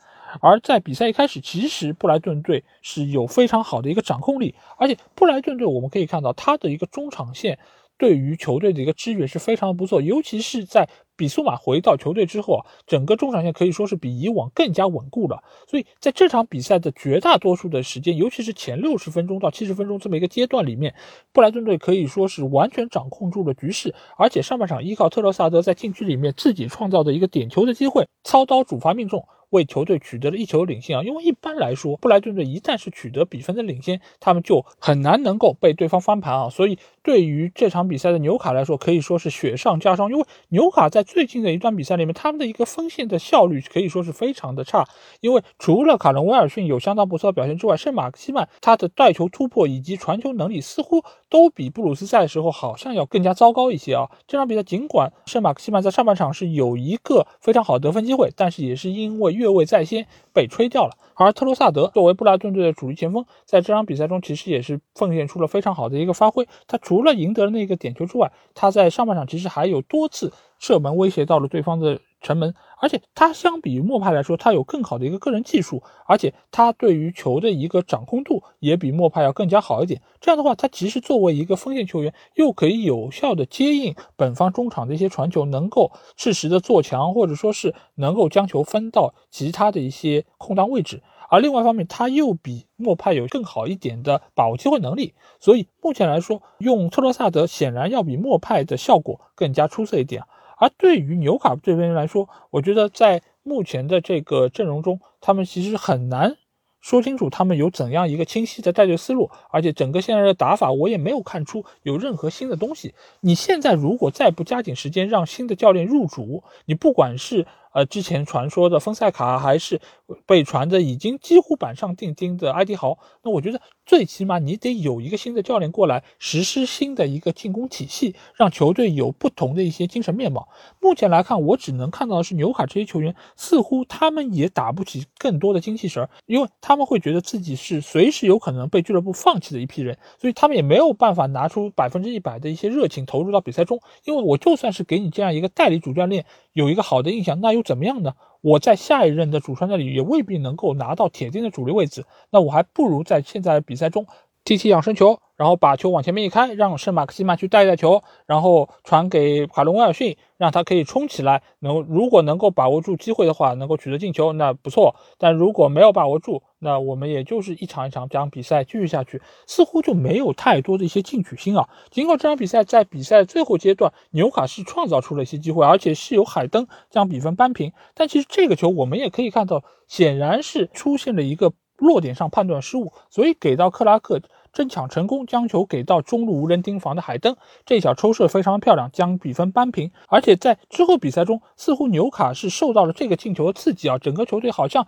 而在比赛一开始，其实布莱顿队是有非常好的一个掌控力，而且布莱顿队我们可以看到他的一个中场线。对于球队的一个支援是非常不错，尤其是在比苏马回到球队之后啊，整个中场线可以说是比以往更加稳固了。所以在这场比赛的绝大多数的时间，尤其是前六十分钟到七十分钟这么一个阶段里面，布莱顿队可以说是完全掌控住了局势，而且上半场依靠特罗萨德在禁区里面自己创造的一个点球的机会，操刀主罚命中。为球队取得了一球领先啊！因为一般来说，布莱顿队一旦是取得比分的领先，他们就很难能够被对方翻盘啊。所以，对于这场比赛的纽卡来说，可以说是雪上加霜。因为纽卡在最近的一段比赛里面，他们的一个锋线的效率可以说是非常的差。因为除了卡伦威尔逊有相当不错的表现之外，圣马克西曼他的带球突破以及传球能力似乎都比布鲁斯赛的时候好像要更加糟糕一些啊。这场比赛尽管圣马克西曼在上半场是有一个非常好的得分机会，但是也是因为越位在先被吹掉了，而特罗萨德作为布拉顿队的主力前锋，在这场比赛中其实也是奉献出了非常好的一个发挥。他除除了赢得了那个点球之外，他在上半场其实还有多次射门威胁到了对方的。城门，而且他相比于莫派来说，他有更好的一个个人技术，而且他对于球的一个掌控度也比莫派要更加好一点。这样的话，他其实作为一个锋线球员，又可以有效的接应本方中场的一些传球，能够适时的做强，或者说是能够将球分到其他的一些空档位置。而另外一方面，他又比莫派有更好一点的把握机会能力，所以目前来说，用特罗萨德显然要比莫派的效果更加出色一点。而对于纽卡这边来说，我觉得在目前的这个阵容中，他们其实很难说清楚他们有怎样一个清晰的带队思路，而且整个现在的打法我也没有看出有任何新的东西。你现在如果再不加紧时间让新的教练入主，你不管是。呃，之前传说的丰塞卡还是被传的已经几乎板上钉钉的埃迪豪，那我觉得最起码你得有一个新的教练过来实施新的一个进攻体系，让球队有不同的一些精神面貌。目前来看，我只能看到的是纽卡这些球员似乎他们也打不起更多的精气神儿，因为他们会觉得自己是随时有可能被俱乐部放弃的一批人，所以他们也没有办法拿出百分之一百的一些热情投入到比赛中。因为我就算是给你这样一个代理主教练有一个好的印象，那又。怎么样呢？我在下一任的主帅那里也未必能够拿到铁定的主力位置，那我还不如在现在比赛中踢踢养生球，然后把球往前面一开，让圣马克西曼去带一带球，然后传给卡伦威尔逊，让他可以冲起来。能如果能够把握住机会的话，能够取得进球，那不错。但如果没有把握住，那我们也就是一场一场将比赛继续下去，似乎就没有太多的一些进取心啊。尽管这场比赛在比赛最后阶段，纽卡是创造出了一些机会，而且是由海登将比分扳平，但其实这个球我们也可以看到，显然是出现了一个落点上判断失误，所以给到克拉克。争抢成功，将球给到中路无人盯防的海登，这脚抽射非常漂亮，将比分扳平。而且在之后比赛中，似乎纽卡是受到了这个进球的刺激啊，整个球队好像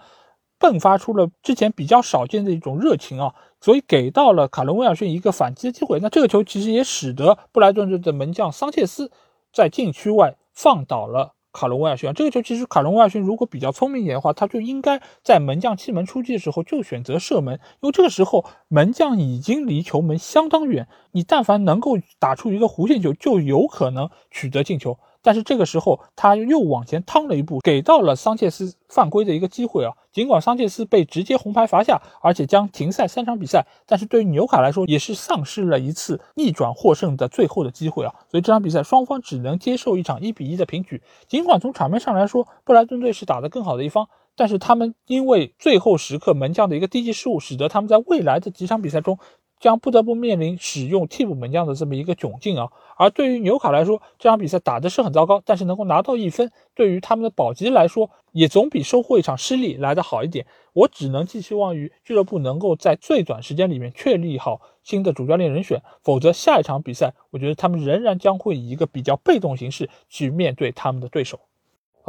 迸发出了之前比较少见的一种热情啊，所以给到了卡伦威尔逊一个反击的机会。那这个球其实也使得布莱顿队的门将桑切斯在禁区外放倒了。卡隆威尔逊，这个球其实卡隆威尔逊如果比较聪明一点的话，他就应该在门将气门出击的时候就选择射门，因为这个时候门将已经离球门相当远，你但凡能够打出一个弧线球，就有可能取得进球。但是这个时候他又往前趟了一步，给到了桑切斯犯规的一个机会啊。尽管桑切斯被直接红牌罚下，而且将停赛三场比赛，但是对于纽卡来说也是丧失了一次逆转获胜的最后的机会啊。所以这场比赛双方只能接受一场一比一的平局。尽管从场面上来说，布莱顿队是打得更好的一方，但是他们因为最后时刻门将的一个低级失误，使得他们在未来的几场比赛中。将不得不面临使用替补门将的这么一个窘境啊！而对于纽卡来说，这场比赛打的是很糟糕，但是能够拿到一分，对于他们的保级来说，也总比收获一场失利来得好一点。我只能寄希望于俱乐部能够在最短时间里面确立好新的主教练人选，否则下一场比赛，我觉得他们仍然将会以一个比较被动形式去面对他们的对手。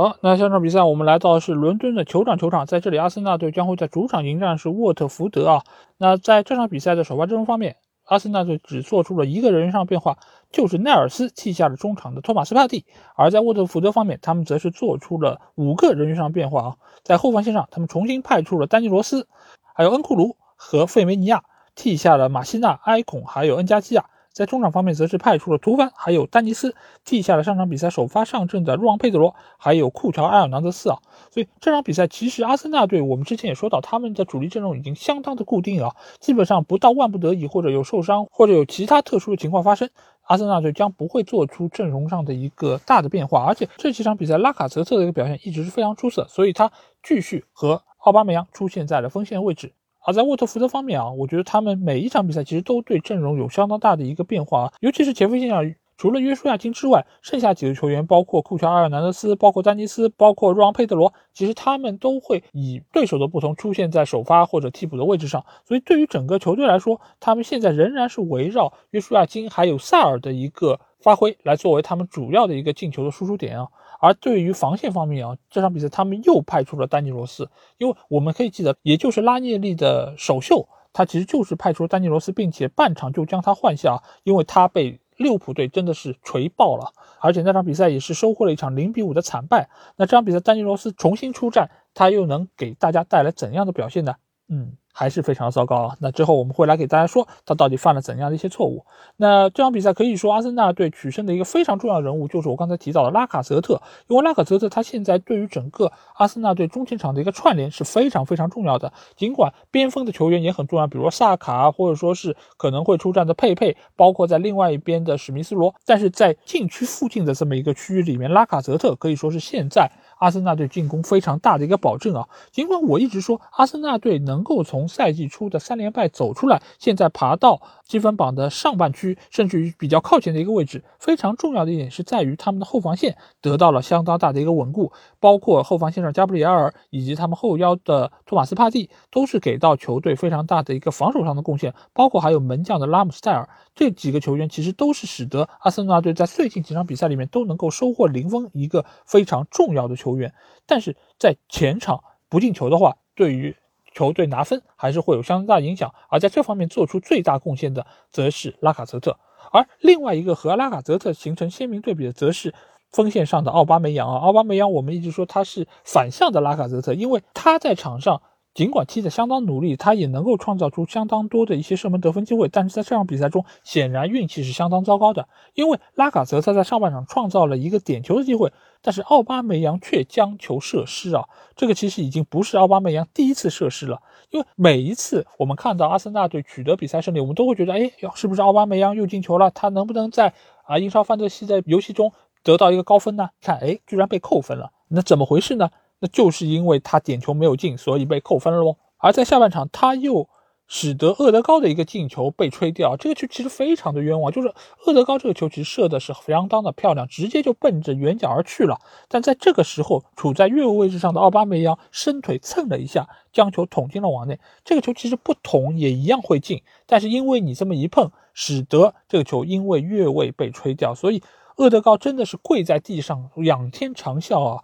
好，那下场比赛我们来到是伦敦的酋长球场，在这里，阿森纳队将会在主场迎战是沃特福德啊。那在这场比赛的首发阵容方面，阿森纳队只做出了一个人员上变化，就是奈尔斯替下了中场的托马斯帕蒂；而在沃特福德方面，他们则是做出了五个人员上变化啊。在后防线上，他们重新派出了丹尼罗斯，还有恩库卢和费梅尼亚，替下了马西纳、埃孔还有恩加基亚。在中场方面，则是派出了图凡，还有丹尼斯，替下了上场比赛首发上阵的若昂佩德罗，还有库乔埃尔南德斯啊。所以这场比赛其实阿森纳队，我们之前也说到，他们的主力阵容已经相当的固定啊，基本上不到万不得已或者有受伤或者有其他特殊的情况发生，阿森纳队将不会做出阵容上的一个大的变化。而且这几场比赛拉卡泽特的一个表现一直是非常出色，所以他继续和奥巴梅扬出现在了锋线位置。而在沃特福德方面啊，我觉得他们每一场比赛其实都对阵容有相当大的一个变化啊，尤其是前锋线上，除了约书亚金之外，剩下几个球员，包括库乔阿尔南德斯，包括丹尼斯，包括若昂佩德罗，其实他们都会以对手的不同出现在首发或者替补的位置上，所以对于整个球队来说，他们现在仍然是围绕约书亚金还有萨尔的一个发挥来作为他们主要的一个进球的输出点啊。而对于防线方面啊，这场比赛他们又派出了丹尼罗斯，因为我们可以记得，也就是拉涅利的首秀，他其实就是派出丹尼罗斯，并且半场就将他换下，因为他被利物浦队真的是锤爆了，而且那场比赛也是收获了一场零比五的惨败。那这场比赛丹尼罗斯重新出战，他又能给大家带来怎样的表现呢？嗯。还是非常糟糕啊！那之后我们会来给大家说他到底犯了怎样的一些错误。那这场比赛可以说阿森纳队取胜的一个非常重要人物就是我刚才提到的拉卡泽特，因为拉卡泽特他现在对于整个阿森纳队中前场的一个串联是非常非常重要的。尽管边锋的球员也很重要，比如萨卡或者说是可能会出战的佩佩，包括在另外一边的史密斯罗，但是在禁区附近的这么一个区域里面，拉卡泽特可以说是现在。阿森纳队进攻非常大的一个保证啊！尽管我一直说阿森纳队能够从赛季初的三连败走出来，现在爬到积分榜的上半区，甚至于比较靠前的一个位置，非常重要的一点是在于他们的后防线得到了相当大的一个稳固，包括后防线上加布里埃尔以及他们后腰的托马斯帕蒂都是给到球队非常大的一个防守上的贡献，包括还有门将的拉姆斯戴尔这几个球员，其实都是使得阿森纳队在最近几场比赛里面都能够收获零封一个非常重要的球。球员，但是在前场不进球的话，对于球队拿分还是会有相当大影响。而在这方面做出最大贡献的，则是拉卡泽特。而另外一个和拉卡泽特形成鲜明对比的，则是锋线上的奥巴梅扬啊。奥巴梅扬，我们一直说他是反向的拉卡泽特，因为他在场上尽管踢得相当努力，他也能够创造出相当多的一些射门得分机会，但是在这场比赛中，显然运气是相当糟糕的。因为拉卡泽特在上半场创造了一个点球的机会，但是奥巴梅扬却将球射失啊！这个其实已经不是奥巴梅扬第一次射失了，因为每一次我们看到阿森纳队取得比赛胜利，我们都会觉得，哎，是不是奥巴梅扬又进球了？他能不能在啊英超范德西的游戏中得到一个高分呢？看，哎，居然被扣分了，那怎么回事呢？那就是因为他点球没有进，所以被扣分了喽。而在下半场，他又使得厄德高的一个进球被吹掉，这个球其实非常的冤枉。就是厄德高这个球其实射的是相当的漂亮，直接就奔着远角而去了。但在这个时候，处在越位位置上的奥巴梅扬伸腿蹭了一下，将球捅进了网内。这个球其实不捅也一样会进，但是因为你这么一碰，使得这个球因为越位被吹掉。所以厄德高真的是跪在地上仰天长啸啊！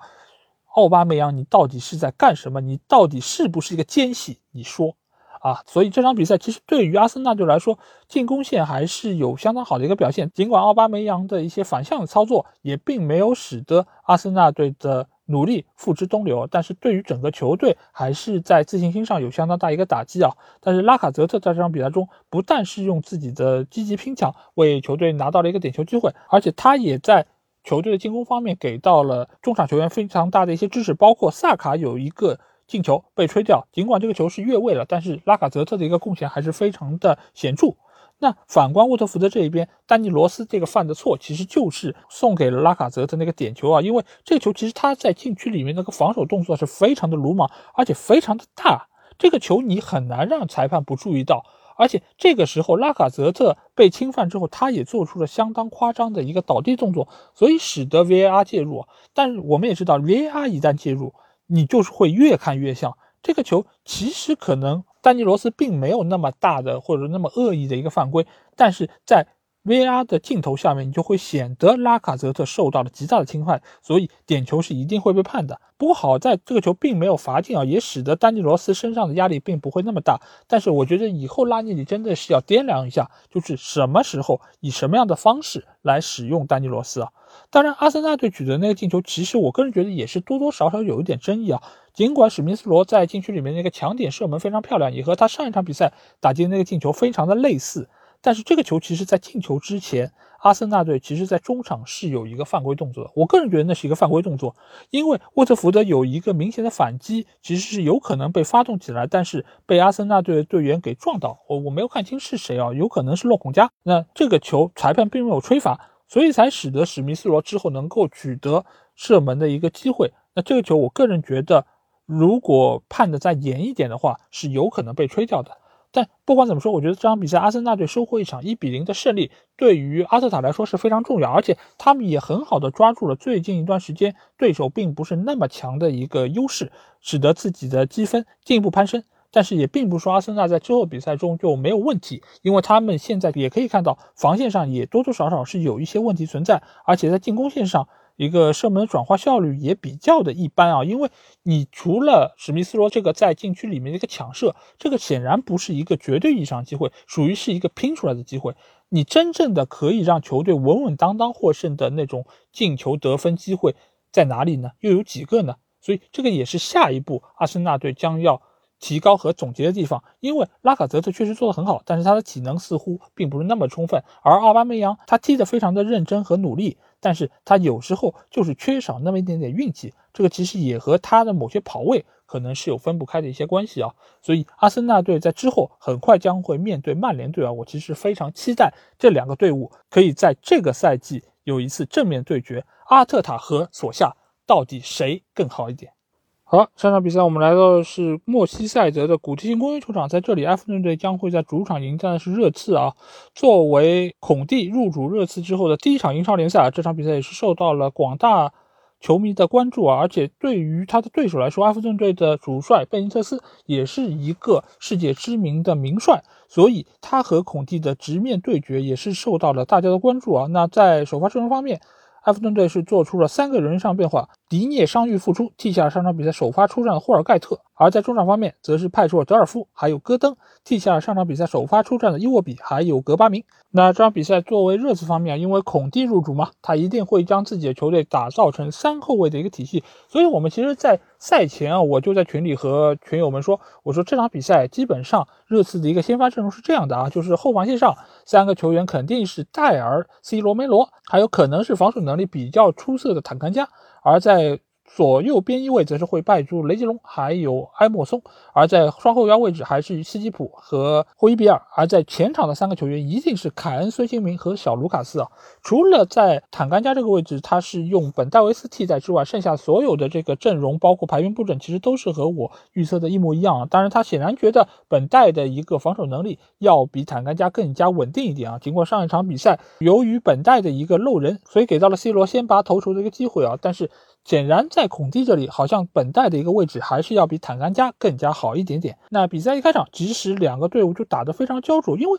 奥巴梅扬，你到底是在干什么？你到底是不是一个奸细？你说，啊，所以这场比赛其实对于阿森纳队来说，进攻线还是有相当好的一个表现。尽管奥巴梅扬的一些反向的操作也并没有使得阿森纳队的努力付之东流，但是对于整个球队还是在自信心上有相当大一个打击啊。但是拉卡泽特在这场比赛中不但是用自己的积极拼抢为球队拿到了一个点球机会，而且他也在。球队的进攻方面给到了中场球员非常大的一些支持，包括萨卡有一个进球被吹掉，尽管这个球是越位了，但是拉卡泽特的一个贡献还是非常的显著。那反观沃特福德这一边，丹尼罗斯这个犯的错其实就是送给了拉卡泽特那个点球啊，因为这个球其实他在禁区里面那个防守动作是非常的鲁莽，而且非常的大，这个球你很难让裁判不注意到。而且这个时候，拉卡泽特被侵犯之后，他也做出了相当夸张的一个倒地动作，所以使得 VAR 介入。但是我们也知道，VAR 一旦介入，你就是会越看越像这个球。其实可能丹尼罗斯并没有那么大的或者那么恶意的一个犯规，但是在。VR 的镜头下面，你就会显得拉卡泽特受到了极大的侵害，所以点球是一定会被判的。不过好在这个球并没有罚进啊，也使得丹尼罗斯身上的压力并不会那么大。但是我觉得以后拉尼里真的是要掂量一下，就是什么时候以什么样的方式来使用丹尼罗斯啊。当然，阿森纳队取得那个进球，其实我个人觉得也是多多少少有一点争议啊。尽管史密斯罗在禁区里面那个强点射门非常漂亮，也和他上一场比赛打进那个进球非常的类似。但是这个球其实，在进球之前，阿森纳队其实在中场是有一个犯规动作的。我个人觉得那是一个犯规动作，因为沃特福德有一个明显的反击，其实是有可能被发动起来，但是被阿森纳队的队员给撞到。我我没有看清是谁啊，有可能是洛孔加。那这个球裁判并没有吹罚，所以才使得史密斯罗之后能够取得射门的一个机会。那这个球，我个人觉得，如果判的再严一点的话，是有可能被吹掉的。但不管怎么说，我觉得这场比赛阿森纳队收获一场一比零的胜利，对于阿特塔来说是非常重要，而且他们也很好的抓住了最近一段时间对手并不是那么强的一个优势，使得自己的积分进一步攀升。但是也并不是说阿森纳在之后比赛中就没有问题，因为他们现在也可以看到防线上也多多少少是有一些问题存在，而且在进攻线上。一个射门转化效率也比较的一般啊，因为你除了史密斯罗这个在禁区里面的一个抢射，这个显然不是一个绝对意义上机会，属于是一个拼出来的机会。你真正的可以让球队稳稳当当获胜的那种进球得分机会在哪里呢？又有几个呢？所以这个也是下一步阿森纳队将要提高和总结的地方。因为拉卡泽特确实做得很好，但是他的体能似乎并不是那么充分，而奥巴梅扬他踢得非常的认真和努力。但是他有时候就是缺少那么一点点运气，这个其实也和他的某些跑位可能是有分不开的一些关系啊。所以阿森纳队在之后很快将会面对曼联队啊，我其实非常期待这两个队伍可以在这个赛季有一次正面对决，阿特塔和索夏到底谁更好一点？好，上场比赛我们来到的是莫西塞德的古蒂金公园球场，在这里，埃弗顿队将会在主场迎战的是热刺啊。作为孔蒂入主热刺之后的第一场英超联赛啊，这场比赛也是受到了广大球迷的关注啊。而且对于他的对手来说，埃弗顿队的主帅贝尼特斯也是一个世界知名的名帅，所以他和孔蒂的直面对决也是受到了大家的关注啊。那在首发阵容方面，埃弗顿队是做出了三个人上变化，迪涅伤愈复出，替下了上场比赛首发出战的霍尔盖特；而在中场方面，则是派出了德尔夫，还有戈登，替下了上场比赛首发出战的伊沃比，还有格巴明。那这场比赛作为热刺方面，因为孔蒂入主嘛，他一定会将自己的球队打造成三后卫的一个体系，所以我们其实，在赛前啊，我就在群里和群友们说，我说这场比赛基本上热刺的一个先发阵容是这样的啊，就是后防线上三个球员肯定是戴尔、C 罗、梅罗，还有可能是防守能力比较出色的坦甘加，而在。左右边翼位则是会派出雷吉隆，还有埃莫松；而在双后腰位置还是斯基普和霍伊比尔；而在前场的三个球员一定是凯恩、孙兴民和小卢卡斯啊。除了在坦甘加这个位置，他是用本戴维斯替代之外，剩下所有的这个阵容，包括排兵布阵，其实都是和我预测的一模一样啊。当然，他显然觉得本戴的一个防守能力要比坦甘加更加稳定一点啊。尽管上一场比赛由于本戴的一个漏人，所以给到了 C 罗先拔头筹的一个机会啊，但是。显然，在孔蒂这里，好像本代的一个位置还是要比坦甘加更加好一点点。那比赛一开场，其实两个队伍就打得非常焦灼，因为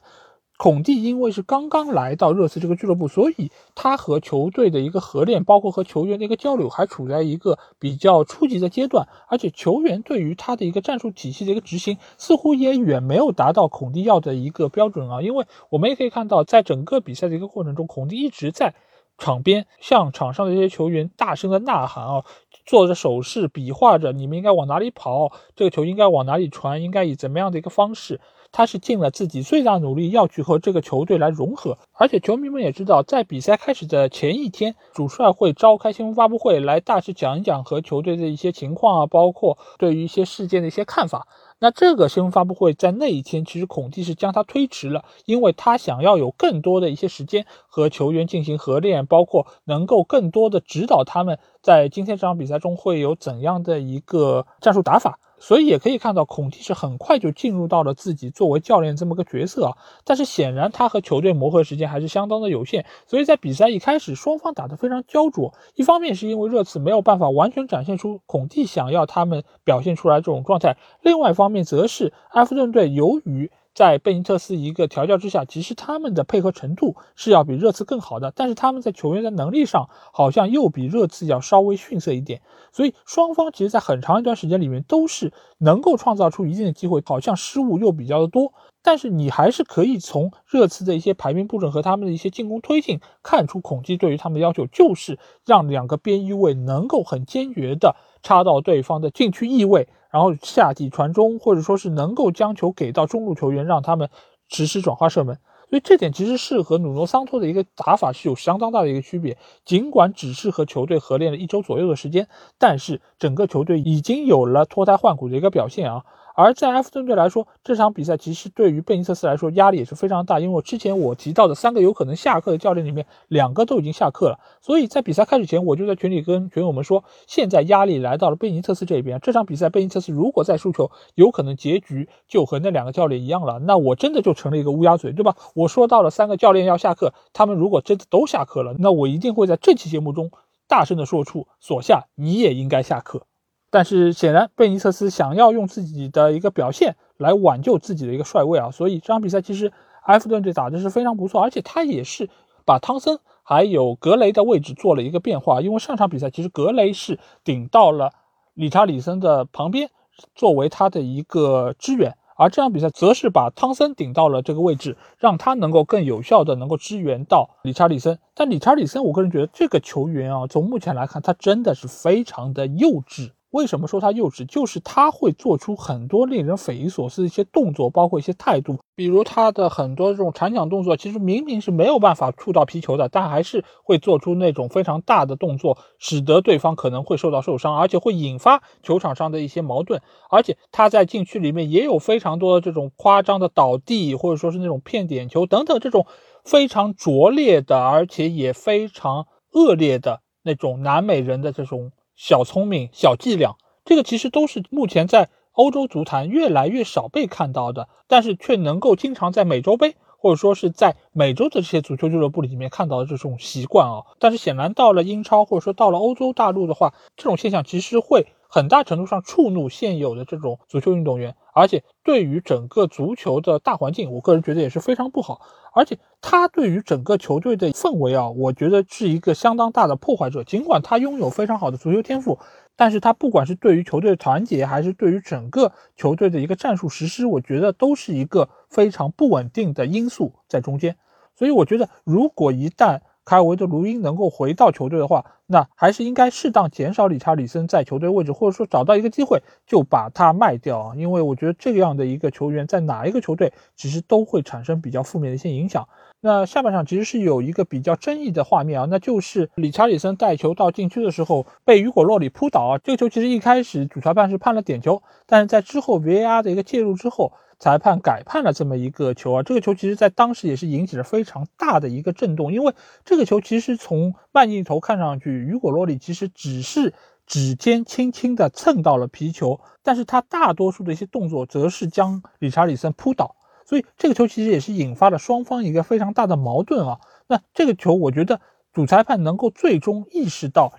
孔蒂因为是刚刚来到热刺这个俱乐部，所以他和球队的一个合练，包括和球员的一个交流，还处在一个比较初级的阶段。而且球员对于他的一个战术体系的一个执行，似乎也远没有达到孔蒂要的一个标准啊。因为我们也可以看到，在整个比赛的一个过程中，孔蒂一直在。场边向场上的这些球员大声的呐喊啊，做着手势比划着，你们应该往哪里跑，这个球应该往哪里传，应该以怎么样的一个方式，他是尽了自己最大努力要去和这个球队来融合。而且球迷们也知道，在比赛开始的前一天，主帅会召开新闻发布会来大致讲一讲和球队的一些情况啊，包括对于一些事件的一些看法。那这个新闻发布会在那一天，其实孔蒂是将它推迟了，因为他想要有更多的一些时间和球员进行合练，包括能够更多的指导他们在今天这场比赛中会有怎样的一个战术打法。所以也可以看到，孔蒂是很快就进入到了自己作为教练这么个角色啊。但是显然他和球队磨合时间还是相当的有限，所以在比赛一开始，双方打得非常焦灼。一方面是因为热刺没有办法完全展现出孔蒂想要他们表现出来这种状态，另外一方面则是埃弗顿队由于。在贝尼特斯一个调教之下，其实他们的配合程度是要比热刺更好的，但是他们在球员的能力上好像又比热刺要稍微逊色一点，所以双方其实，在很长一段时间里面都是能够创造出一定的机会，好像失误又比较的多，但是你还是可以从热刺的一些排兵布阵和他们的一些进攻推进看出，孔蒂对于他们的要求就是让两个边翼位能够很坚决的插到对方的禁区翼位。然后下底传中，或者说是能够将球给到中路球员，让他们实施转化射门。所以这点其实是和努诺桑托的一个打法是有相当大的一个区别。尽管只是和球队合练了一周左右的时间，但是整个球队已经有了脱胎换骨的一个表现啊。而在埃弗顿队来说，这场比赛其实对于贝尼特斯来说压力也是非常大，因为我之前我提到的三个有可能下课的教练里面，两个都已经下课了。所以在比赛开始前，我就在群里跟群友们说，现在压力来到了贝尼特斯这边。这场比赛贝尼特斯如果再输球，有可能结局就和那两个教练一样了。那我真的就成了一个乌鸦嘴，对吧？我说到了三个教练要下课，他们如果真的都下课了，那我一定会在这期节目中大声的说出，索夏你也应该下课。但是显然，贝尼特斯想要用自己的一个表现来挽救自己的一个帅位啊，所以这场比赛其实埃弗顿队打的是非常不错，而且他也是把汤森还有格雷的位置做了一个变化，因为上场比赛其实格雷是顶到了理查里森的旁边作为他的一个支援，而这场比赛则是把汤森顶到了这个位置，让他能够更有效的能够支援到理查里森。但理查里森，我个人觉得这个球员啊，从目前来看，他真的是非常的幼稚。为什么说他幼稚？就是他会做出很多令人匪夷所思的一些动作，包括一些态度，比如他的很多这种铲抢动作，其实明明是没有办法触到皮球的，但还是会做出那种非常大的动作，使得对方可能会受到受伤，而且会引发球场上的一些矛盾。而且他在禁区里面也有非常多的这种夸张的倒地，或者说是那种骗点球等等这种非常拙劣的，而且也非常恶劣的那种南美人的这种。小聪明、小伎俩，这个其实都是目前在欧洲足坛越来越少被看到的，但是却能够经常在美洲杯或者说是在美洲的这些足球俱乐部里面看到的这种习惯啊。但是显然到了英超或者说到了欧洲大陆的话，这种现象其实会很大程度上触怒现有的这种足球运动员，而且对于整个足球的大环境，我个人觉得也是非常不好。而且他对于整个球队的氛围啊，我觉得是一个相当大的破坏者。尽管他拥有非常好的足球天赋，但是他不管是对于球队的团结，还是对于整个球队的一个战术实施，我觉得都是一个非常不稳定的因素在中间。所以我觉得，如果一旦凯维的卢因能够回到球队的话，那还是应该适当减少理查里森在球队位置，或者说找到一个机会就把他卖掉啊。因为我觉得这样的一个球员在哪一个球队其实都会产生比较负面的一些影响。那下半场其实是有一个比较争议的画面啊，那就是理查里森带球到禁区的时候被雨果洛里扑倒啊。这个球其实一开始主裁判是判了点球，但是在之后 VAR 的一个介入之后。裁判改判了这么一个球啊，这个球其实在当时也是引起了非常大的一个震动，因为这个球其实从慢镜头看上去，雨果洛里其实只是指尖轻轻的蹭到了皮球，但是他大多数的一些动作则是将理查里森扑倒，所以这个球其实也是引发了双方一个非常大的矛盾啊。那这个球，我觉得主裁判能够最终意识到。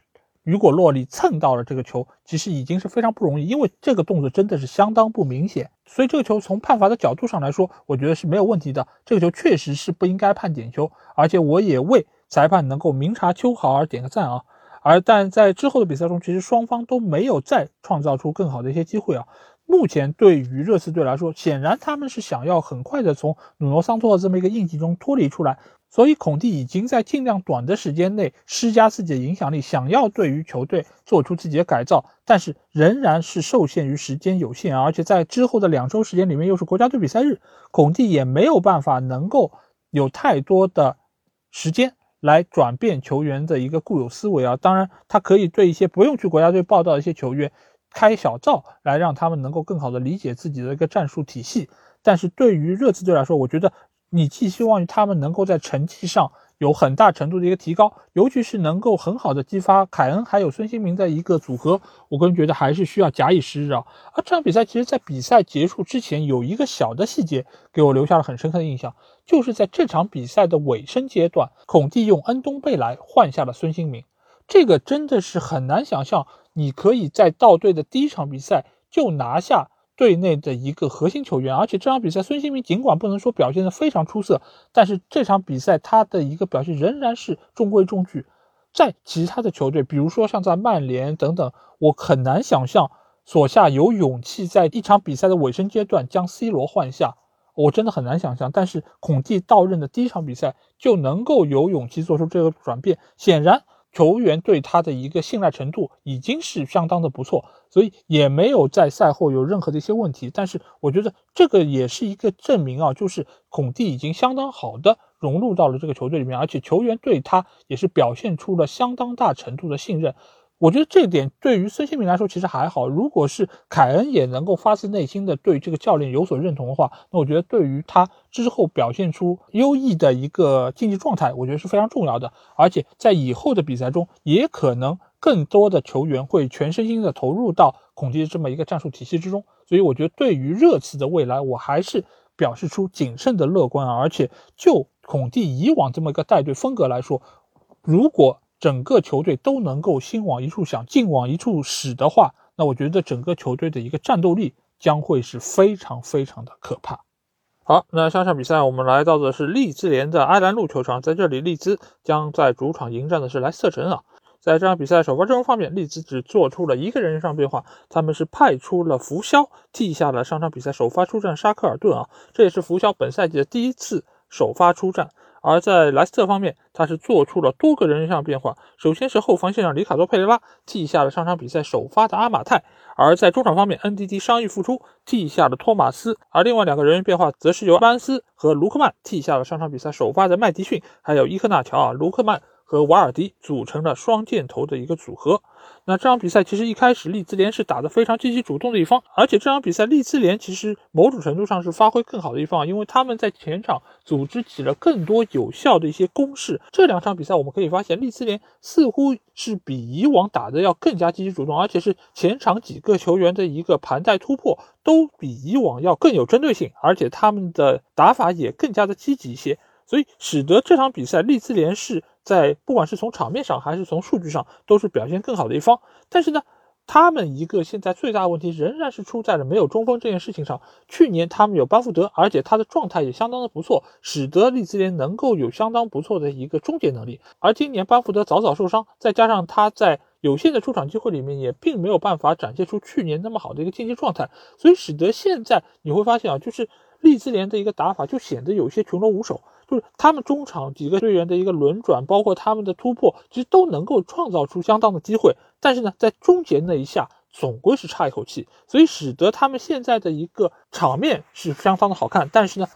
如果洛里蹭到了这个球，其实已经是非常不容易，因为这个动作真的是相当不明显。所以这个球从判罚的角度上来说，我觉得是没有问题的。这个球确实是不应该判点球，而且我也为裁判能够明察秋毫而点个赞啊。而但在之后的比赛中，其实双方都没有再创造出更好的一些机会啊。目前对于热刺队来说，显然他们是想要很快的从努诺桑托的这么一个印记中脱离出来。所以，孔蒂已经在尽量短的时间内施加自己的影响力，想要对于球队做出自己的改造，但是仍然是受限于时间有限，而且在之后的两周时间里面又是国家队比赛日，孔蒂也没有办法能够有太多的时间来转变球员的一个固有思维啊。当然，他可以对一些不用去国家队报道的一些球员开小灶，来让他们能够更好的理解自己的一个战术体系。但是对于热刺队来说，我觉得。你寄希望于他们能够在成绩上有很大程度的一个提高，尤其是能够很好的激发凯恩还有孙兴民的一个组合，我个人觉得还是需要假以时日啊。而这场比赛其实，在比赛结束之前，有一个小的细节给我留下了很深刻的印象，就是在这场比赛的尾声阶段，孔蒂用恩东贝莱换下了孙兴民，这个真的是很难想象，你可以在到队的第一场比赛就拿下。队内的一个核心球员，而且这场比赛孙兴民尽管不能说表现的非常出色，但是这场比赛他的一个表现仍然是中规中矩。在其他的球队，比如说像在曼联等等，我很难想象索夏有勇气在一场比赛的尾声阶段将 C 罗换下，我真的很难想象。但是孔蒂到任的第一场比赛就能够有勇气做出这个转变，显然。球员对他的一个信赖程度已经是相当的不错，所以也没有在赛后有任何的一些问题。但是我觉得这个也是一个证明啊，就是孔蒂已经相当好的融入到了这个球队里面，而且球员对他也是表现出了相当大程度的信任。我觉得这点对于孙兴民来说其实还好。如果是凯恩也能够发自内心的对这个教练有所认同的话，那我觉得对于他之后表现出优异的一个竞技状态，我觉得是非常重要的。而且在以后的比赛中，也可能更多的球员会全身心的投入到孔蒂的这么一个战术体系之中。所以我觉得对于热刺的未来，我还是表示出谨慎的乐观。而且就孔蒂以往这么一个带队风格来说，如果整个球队都能够心往一处想，劲往一处使的话，那我觉得整个球队的一个战斗力将会是非常非常的可怕。好，那上场比赛我们来到的是利兹联的埃兰路球场，在这里利兹将在主场迎战的是莱斯特城啊。在这场比赛首发阵容方面，利兹只做出了一个人上变化，他们是派出了福肖替下了上场比赛首发出战沙克尔顿啊，这也是福肖本赛季的第一次首发出战。而在莱斯特方面，他是做出了多个人员上变化。首先是后防线上，里卡多·佩雷拉替下了上场比赛首发的阿马泰；而在中场方面，NDD 伤愈复出，替下了托马斯。而另外两个人员变化，则是由班斯和卢克曼替下了上场比赛首发的麦迪逊，还有伊科纳乔啊，卢克曼。和瓦尔迪组成了双箭头的一个组合。那这场比赛其实一开始利兹联是打得非常积极主动的一方，而且这场比赛利兹联其实某种程度上是发挥更好的一方，因为他们在前场组织起了更多有效的一些攻势。这两场比赛我们可以发现，利兹联似乎是比以往打得要更加积极主动，而且是前场几个球员的一个盘带突破都比以往要更有针对性，而且他们的打法也更加的积极一些，所以使得这场比赛利兹联是。在不管是从场面上还是从数据上，都是表现更好的一方。但是呢，他们一个现在最大问题仍然是出在了没有中锋这件事情上。去年他们有班福德，而且他的状态也相当的不错，使得利兹联能够有相当不错的一个终结能力。而今年班福德早早受伤，再加上他在有限的出场机会里面也并没有办法展现出去年那么好的一个竞技状态，所以使得现在你会发现啊，就是利兹联的一个打法就显得有些群龙无首。就是他们中场几个队员的一个轮转，包括他们的突破，其实都能够创造出相当的机会。但是呢，在终结那一下，总归是差一口气，所以使得他们现在的一个场面是相当的好看，但是呢，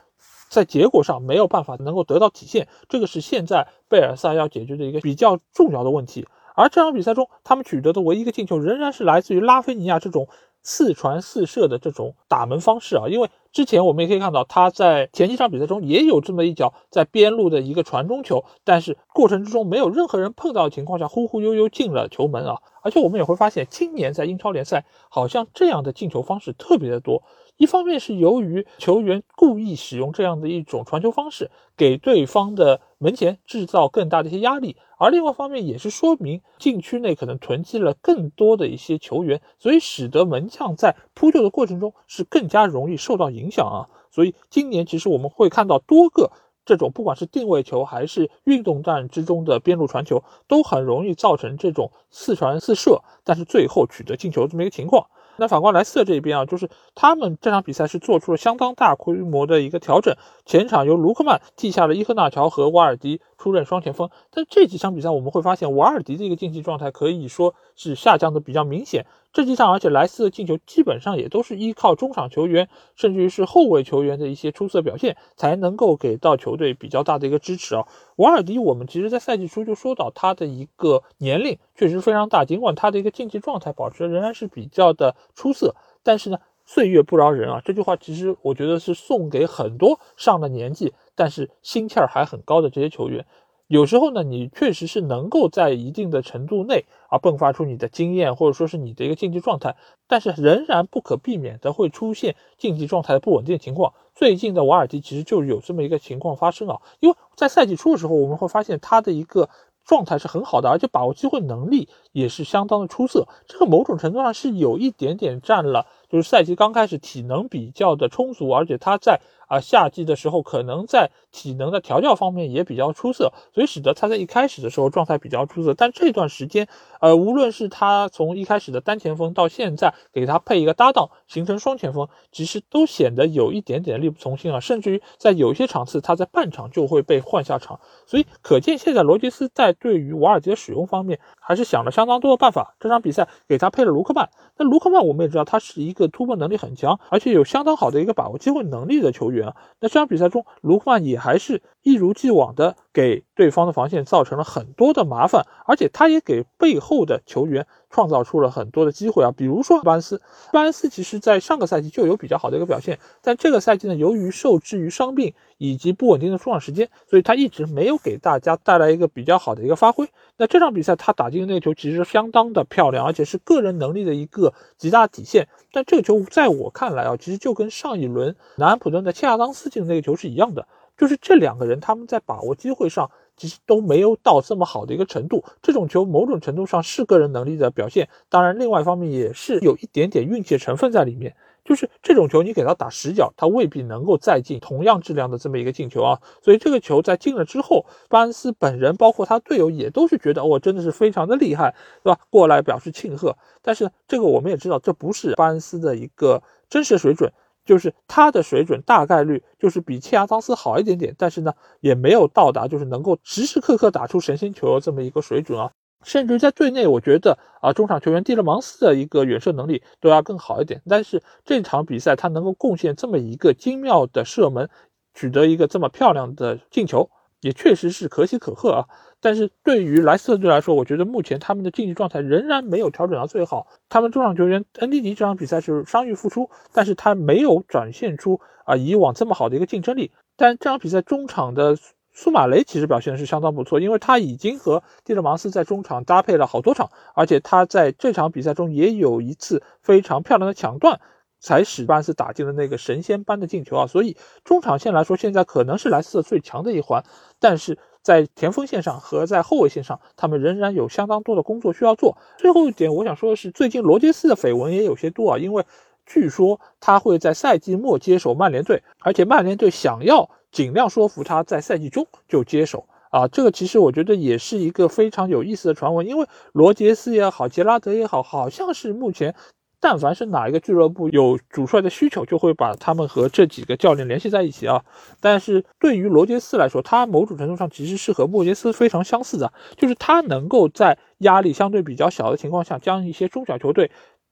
在结果上没有办法能够得到体现。这个是现在贝尔萨要解决的一个比较重要的问题。而这场比赛中，他们取得的唯一一个进球，仍然是来自于拉菲尼亚这种四传四射的这种打门方式啊。因为之前我们也可以看到，他在前几场比赛中也有这么一脚在边路的一个传中球，但是过程之中没有任何人碰到的情况下，忽忽悠悠进了球门啊。而且我们也会发现，今年在英超联赛，好像这样的进球方式特别的多。一方面是由于球员故意使用这样的一种传球方式，给对方的门前制造更大的一些压力；而另外一方面也是说明禁区内可能囤积了更多的一些球员，所以使得门将在扑救的过程中是更加容易受到影响啊。所以今年其实我们会看到多个这种不管是定位球还是运动战之中的边路传球，都很容易造成这种四传四射，但是最后取得进球这么一个情况。那反观莱斯特这边啊，就是他们这场比赛是做出了相当大规模的一个调整，前场由卢克曼替下了伊赫纳乔和瓦尔迪出任双前锋。但这几场比赛我们会发现，瓦尔迪的一个竞技状态可以说是下降的比较明显。这几场，而且莱斯的进球基本上也都是依靠中场球员，甚至于是后卫球员的一些出色表现，才能够给到球队比较大的一个支持啊。瓦尔迪，我们其实在赛季初就说到他的一个年龄确实非常大，尽管他的一个竞技状态保持仍然是比较的出色，但是呢，岁月不饶人啊。这句话其实我觉得是送给很多上了年纪但是心气儿还很高的这些球员。有时候呢，你确实是能够在一定的程度内而迸发出你的经验，或者说是你的一个竞技状态，但是仍然不可避免的会出现竞技状态的不稳定情况。最近的瓦尔迪其实就有这么一个情况发生啊，因为在赛季初的时候，我们会发现他的一个状态是很好的，而且把握机会能力也是相当的出色。这个某种程度上是有一点点占了，就是赛季刚开始体能比较的充足，而且他在。啊，夏季的时候可能在体能的调教方面也比较出色，所以使得他在一开始的时候状态比较出色。但这段时间，呃，无论是他从一开始的单前锋到现在给他配一个搭档形成双前锋，其实都显得有一点点力不从心啊。甚至于在有些场次，他在半场就会被换下场。所以可见，现在罗杰斯在对于瓦尔迪的使用方面还是想了相当多的办法。这场比赛给他配了卢克曼，那卢克曼我们也知道他是一个突破能力很强，而且有相当好的一个把握机会能力的球员。那这场比赛中，卢克曼也还是一如既往的给对方的防线造成了很多的麻烦，而且他也给背后的球员创造出了很多的机会啊，比如说巴恩斯，巴恩斯其实在上个赛季就有比较好的一个表现，但这个赛季呢，由于受制于伤病以及不稳定的出场时间，所以他一直没有给大家带来一个比较好的一个发挥。那这场比赛他打进的那个球其实相当的漂亮，而且是个人能力的一个极大体现。但这个球在我看来啊，其实就跟上一轮南安普顿的切亚当斯进的那个球是一样的，就是这两个人他们在把握机会上其实都没有到这么好的一个程度。这种球某种程度上是个人能力的表现，当然另外一方面也是有一点点运气成分在里面。就是这种球，你给他打死角，他未必能够再进同样质量的这么一个进球啊。所以这个球在进了之后，巴恩斯本人包括他队友也都是觉得，哦，真的是非常的厉害，对吧？过来表示庆贺。但是这个我们也知道，这不是巴恩斯的一个真实水准，就是他的水准大概率就是比切亚当斯好一点点，但是呢，也没有到达就是能够时时刻刻打出神仙球这么一个水准啊。甚至在队内，我觉得啊，中场球员蒂勒芒斯的一个远射能力都要更好一点。但是这场比赛他能够贡献这么一个精妙的射门，取得一个这么漂亮的进球，也确实是可喜可贺啊。但是对于莱斯特队来说，我觉得目前他们的竞技状态仍然没有调整到最好。他们中场球员恩迪迪这场比赛是伤愈复出，但是他没有展现出啊以往这么好的一个竞争力。但这场比赛中场的。苏马雷其实表现是相当不错，因为他已经和蒂勒芒斯在中场搭配了好多场，而且他在这场比赛中也有一次非常漂亮的抢断，才使班斯打进了那个神仙般的进球啊！所以中场线来说，现在可能是莱斯特最强的一环，但是在前锋线上和在后卫线上，他们仍然有相当多的工作需要做。最后一点，我想说的是，最近罗杰斯的绯闻也有些多啊，因为据说他会在赛季末接手曼联队，而且曼联队想要。尽量说服他在赛季中就接手啊，这个其实我觉得也是一个非常有意思的传闻，因为罗杰斯也好，杰拉德也好，好像是目前但凡是哪一个俱乐部有主帅的需求，就会把他们和这几个教练联系在一起啊。但是对于罗杰斯来说，他某种程度上其实是和莫杰斯非常相似的，就是他能够在压力相对比较小的情况下，将一些中小球队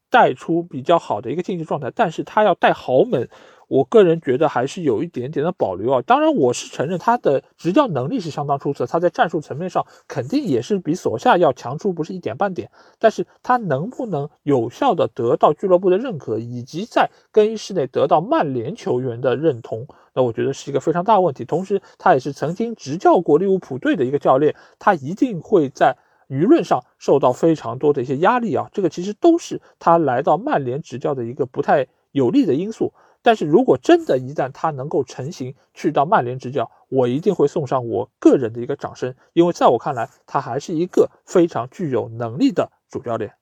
带出比较好的一个竞技状态，但是他要带豪门。我个人觉得还是有一点点的保留啊。当然，我是承认他的执教能力是相当出色，他在战术层面上肯定也是比索夏要强出不是一点半点。但是他能不能有效的得到俱乐部的认可，以及在更衣室内得到曼联球员的认同，那我觉得是一个非常大问题。同时，他也是曾经执教过利物浦队的一个教练，他一定会在舆论上受到非常多的一些压力啊。这个其实都是他来到曼联执教的一个不太有利的因素。但是如果真的，一旦他能够成型，去到曼联执教，我一定会送上我个人的一个掌声，因为在我看来，他还是一个非常具有能力的主教练。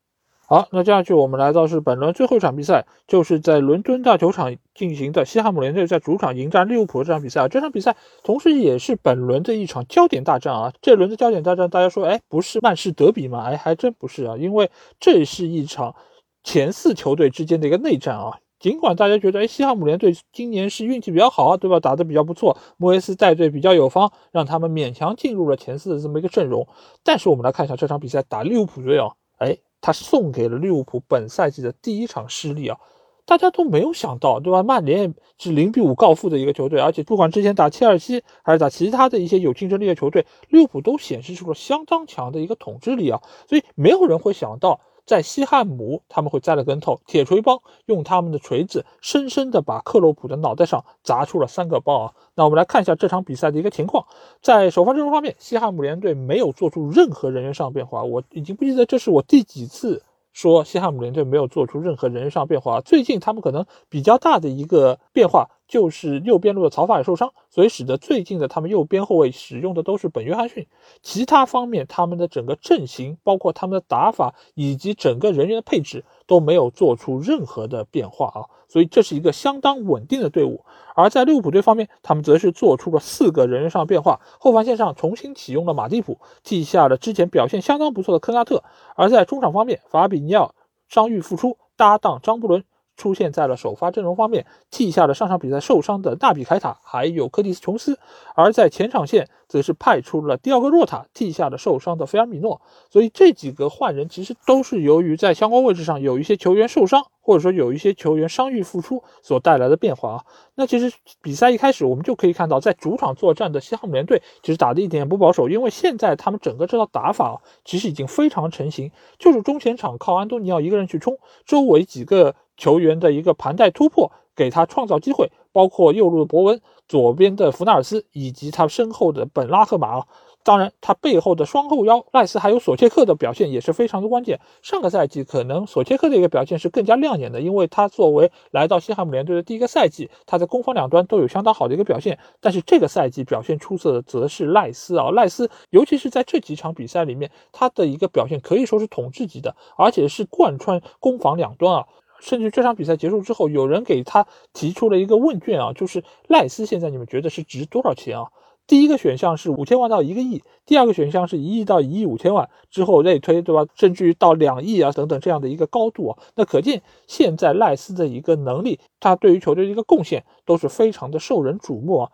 好，那接下去我们来到是本轮最后一场比赛，就是在伦敦大球场进行的西汉姆联队在主场迎战利物浦这场比赛啊。这场比赛同时也是本轮的一场焦点大战啊。这轮的焦点大战，大家说，哎，不是曼市德比吗？哎，还真不是啊，因为这是一场前四球队之间的一个内战啊。尽管大家觉得，哎，西汉姆联队今年是运气比较好啊，对吧？打得比较不错，莫耶斯带队比较有方，让他们勉强进入了前四的这么一个阵容。但是我们来看一下这场比赛打利物浦队啊，哎，他送给了利物浦本赛季的第一场失利啊，大家都没有想到，对吧？曼联是零比五告负的一个球队，而且不管之前打切尔西还是打其他的一些有竞争力的球队，利物浦都显示出了相当强的一个统治力啊，所以没有人会想到。在西汉姆，他们会栽了跟头。铁锤帮用他们的锤子，深深的把克洛普的脑袋上砸出了三个包啊！那我们来看一下这场比赛的一个情况。在首发阵容方面，西汉姆联队没有做出任何人员上变化。我已经不记得这是我第几次说西汉姆联队没有做出任何人员上变化。最近他们可能比较大的一个变化。就是右边路的曹法也受伤，所以使得最近的他们右边后卫使用的都是本约翰逊。其他方面，他们的整个阵型，包括他们的打法以及整个人员的配置都没有做出任何的变化啊，所以这是一个相当稳定的队伍。而在利物浦队方面，他们则是做出了四个人员上的变化，后防线上重新启用了马蒂普，替下了之前表现相当不错的科纳特。而在中场方面，法比尼奥伤愈复出，搭档张伯伦。出现在了首发阵容方面，替下了上场比赛受伤的纳比凯塔，还有科蒂斯琼斯；而在前场线，则是派出了第二个若塔，替下了受伤的菲尔米诺。所以这几个换人其实都是由于在相关位置上有一些球员受伤。或者说有一些球员伤愈复出所带来的变化啊，那其实比赛一开始我们就可以看到，在主场作战的西汉姆联队其实打的一点也不保守，因为现在他们整个这套打法其实已经非常成型，就是中前场靠安东尼奥一个人去冲，周围几个球员的一个盘带突破，给他创造机会，包括右路的博文，左边的弗纳尔斯以及他身后的本拉赫马啊。当然，他背后的双后腰赖斯还有索切克的表现也是非常的关键。上个赛季可能索切克的一个表现是更加亮眼的，因为他作为来到西汉姆联队的第一个赛季，他在攻防两端都有相当好的一个表现。但是这个赛季表现出色的则是赖斯啊，赖斯尤其是在这几场比赛里面，他的一个表现可以说是统治级的，而且是贯穿攻防两端啊。甚至这场比赛结束之后，有人给他提出了一个问卷啊，就是赖斯现在你们觉得是值多少钱啊？第一个选项是五千万到一个亿，第二个选项是一亿到一亿五千万，之后类推，对吧？甚至于到两亿啊等等这样的一个高度啊，那可见现在赖斯的一个能力，他对于球队的一个贡献都是非常的受人瞩目啊。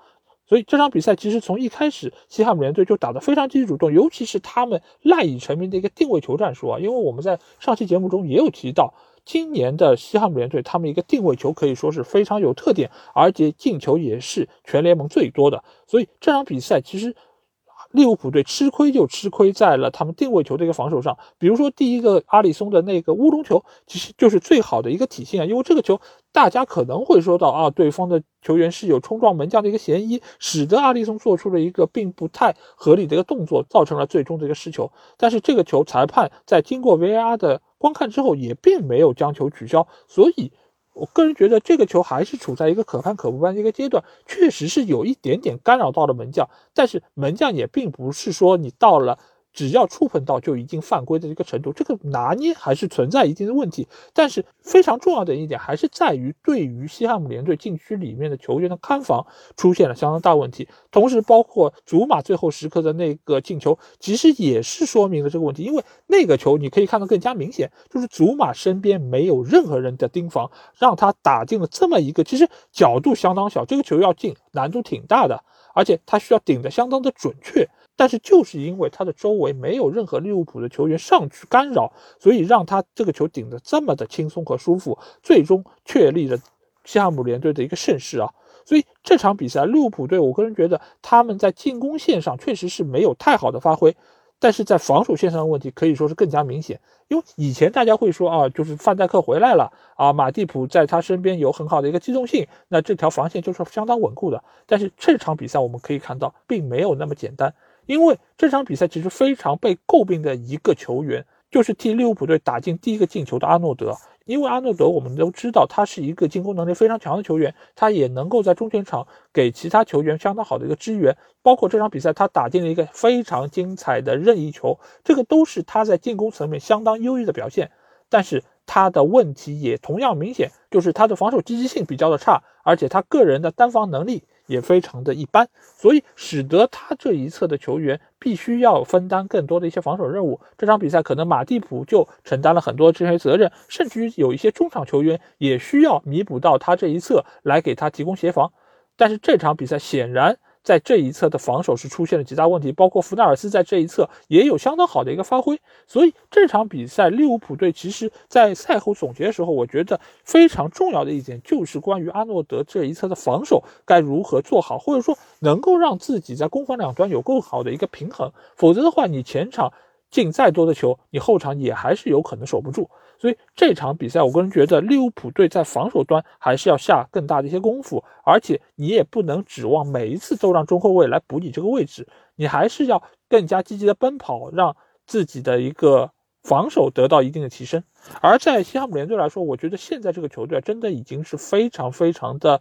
所以这场比赛其实从一开始，西汉姆联队就打得非常积极主动，尤其是他们赖以成名的一个定位球战术啊，因为我们在上期节目中也有提到。今年的西汉姆联队，他们一个定位球可以说是非常有特点，而且进球也是全联盟最多的。所以这场比赛其实利物浦队吃亏就吃亏在了他们定位球的一个防守上。比如说第一个阿里松的那个乌龙球，其实就是最好的一个体现啊。因为这个球大家可能会说到啊，对方的球员是有冲撞门将的一个嫌疑，使得阿里松做出了一个并不太合理的一个动作，造成了最终的一个失球。但是这个球裁判在经过 VAR 的。观看之后也并没有将球取消，所以我个人觉得这个球还是处在一个可判可不判的一个阶段，确实是有一点点干扰到了门将，但是门将也并不是说你到了只要触碰到就已经犯规的一个程度，这个拿捏还是存在一定的问题。但是非常重要的一点还是在于，对于西汉姆联队禁区里面的球员的看防出现了相当大问题。同时，包括祖马最后时刻的那个进球，其实也是说明了这个问题。因为那个球你可以看到更加明显，就是祖马身边没有任何人的盯防，让他打进了这么一个，其实角度相当小，这个球要进难度挺大的，而且他需要顶得相当的准确。但是就是因为他的周围没有任何利物浦的球员上去干扰，所以让他这个球顶得这么的轻松和舒服，最终确立了西汉姆联队的一个胜势啊！所以这场比赛利物浦队，我个人觉得他们在进攻线上确实是没有太好的发挥，但是在防守线上的问题可以说是更加明显。因为以前大家会说啊，就是范戴克回来了啊，马蒂普在他身边有很好的一个机动性，那这条防线就是相当稳固的。但是这场比赛我们可以看到，并没有那么简单。因为这场比赛其实非常被诟病的一个球员，就是替利物浦队打进第一个进球的阿诺德。因为阿诺德我们都知道，他是一个进攻能力非常强的球员，他也能够在中前场给其他球员相当好的一个支援。包括这场比赛，他打进了一个非常精彩的任意球，这个都是他在进攻层面相当优异的表现。但是他的问题也同样明显，就是他的防守积极性比较的差，而且他个人的单防能力。也非常的一般，所以使得他这一侧的球员必须要分担更多的一些防守任务。这场比赛可能马蒂普就承担了很多这些责任，甚至于有一些中场球员也需要弥补到他这一侧来给他提供协防。但是这场比赛显然。在这一侧的防守是出现了极大问题，包括福纳尔斯在这一侧也有相当好的一个发挥，所以这场比赛利物浦队其实在赛后总结的时候，我觉得非常重要的一点就是关于阿诺德这一侧的防守该如何做好，或者说能够让自己在攻防两端有更好的一个平衡，否则的话，你前场进再多的球，你后场也还是有可能守不住。所以这场比赛，我个人觉得利物浦队在防守端还是要下更大的一些功夫，而且你也不能指望每一次都让中后卫来补你这个位置，你还是要更加积极的奔跑，让自己的一个防守得到一定的提升。而在西汉姆联队来说，我觉得现在这个球队真的已经是非常非常的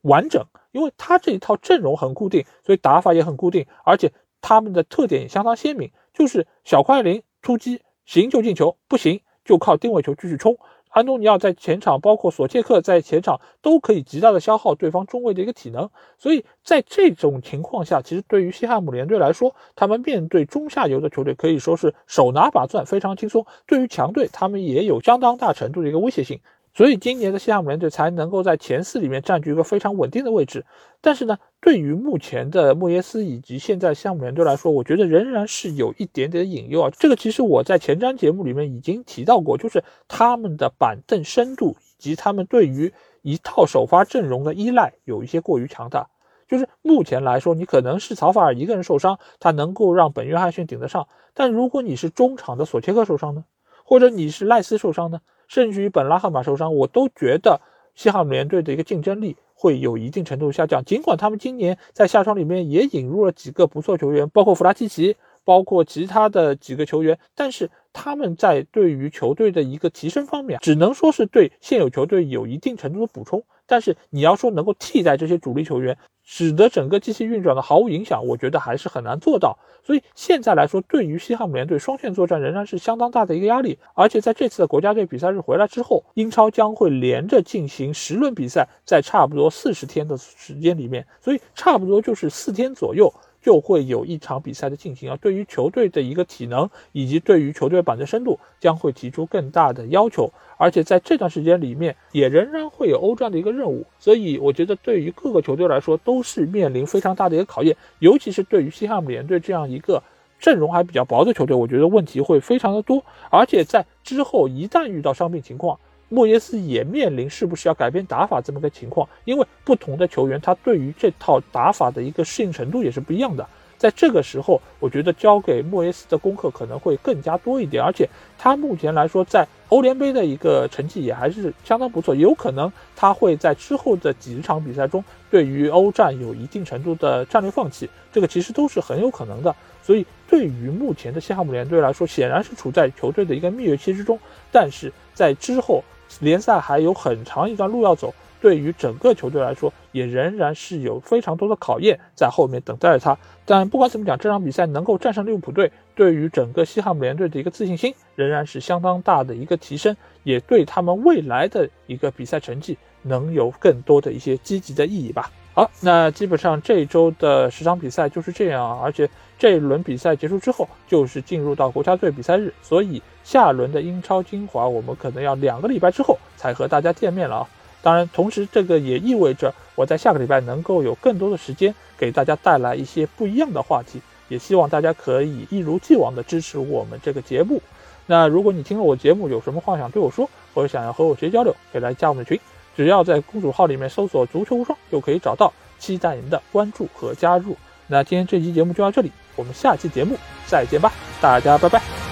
完整，因为他这一套阵容很固定，所以打法也很固定，而且他们的特点也相当鲜明，就是小快灵突击，行就进球，不行。就靠定位球继续冲，安东尼奥在前场，包括索切克在前场，都可以极大的消耗对方中卫的一个体能。所以在这种情况下，其实对于西汉姆联队来说，他们面对中下游的球队可以说是手拿把钻，非常轻松。对于强队，他们也有相当大程度的一个威胁性。所以今年的西汉姆联队才能够在前四里面占据一个非常稳定的位置。但是呢，对于目前的莫耶斯以及现在西汉姆联队来说，我觉得仍然是有一点点的隐忧啊。这个其实我在前瞻节目里面已经提到过，就是他们的板凳深度以及他们对于一套首发阵容的依赖有一些过于强大。就是目前来说，你可能是曹法尔一个人受伤，他能够让本约翰逊顶得上。但如果你是中场的索切克受伤呢，或者你是赖斯受伤呢？甚至于本拉赫马受伤，我都觉得西汉姆联队的一个竞争力会有一定程度下降。尽管他们今年在夏窗里面也引入了几个不错球员，包括弗拉基奇，包括其他的几个球员，但是他们在对于球队的一个提升方面，只能说是对现有球队有一定程度的补充。但是你要说能够替代这些主力球员，使得整个机器运转的毫无影响，我觉得还是很难做到。所以现在来说，对于西汉姆联队双线作战仍然是相当大的一个压力。而且在这次的国家队比赛日回来之后，英超将会连着进行十轮比赛，在差不多四十天的时间里面，所以差不多就是四天左右。就会有一场比赛的进行啊，对于球队的一个体能以及对于球队板的深度将会提出更大的要求，而且在这段时间里面也仍然会有欧战的一个任务，所以我觉得对于各个球队来说都是面临非常大的一个考验，尤其是对于西汉姆联队这样一个阵容还比较薄的球队，我觉得问题会非常的多，而且在之后一旦遇到伤病情况。莫耶斯也面临是不是要改变打法这么个情况，因为不同的球员他对于这套打法的一个适应程度也是不一样的。在这个时候，我觉得交给莫耶斯的功课可能会更加多一点，而且他目前来说在欧联杯的一个成绩也还是相当不错，有可能他会在之后的几场比赛中对于欧战有一定程度的战略放弃，这个其实都是很有可能的。所以对于目前的西汉姆联队来说，显然是处在球队的一个蜜月期之中，但是在之后。联赛还有很长一段路要走，对于整个球队来说，也仍然是有非常多的考验在后面等待着他。但不管怎么讲，这场比赛能够战胜利物浦队，对于整个西汉姆联队的一个自信心仍然是相当大的一个提升，也对他们未来的一个比赛成绩能有更多的一些积极的意义吧。好，那基本上这一周的十场比赛就是这样，而且这一轮比赛结束之后就是进入到国家队比赛日，所以下轮的英超精华我们可能要两个礼拜之后才和大家见面了啊。当然，同时这个也意味着我在下个礼拜能够有更多的时间给大家带来一些不一样的话题，也希望大家可以一如既往的支持我们这个节目。那如果你听了我节目有什么话想对我说，或者想要和我直接交流，可以来加我们的群。只要在公主号里面搜索“足球无双”就可以找到，期待您的关注和加入。那今天这期节目就到这里，我们下期节目再见吧，大家拜拜。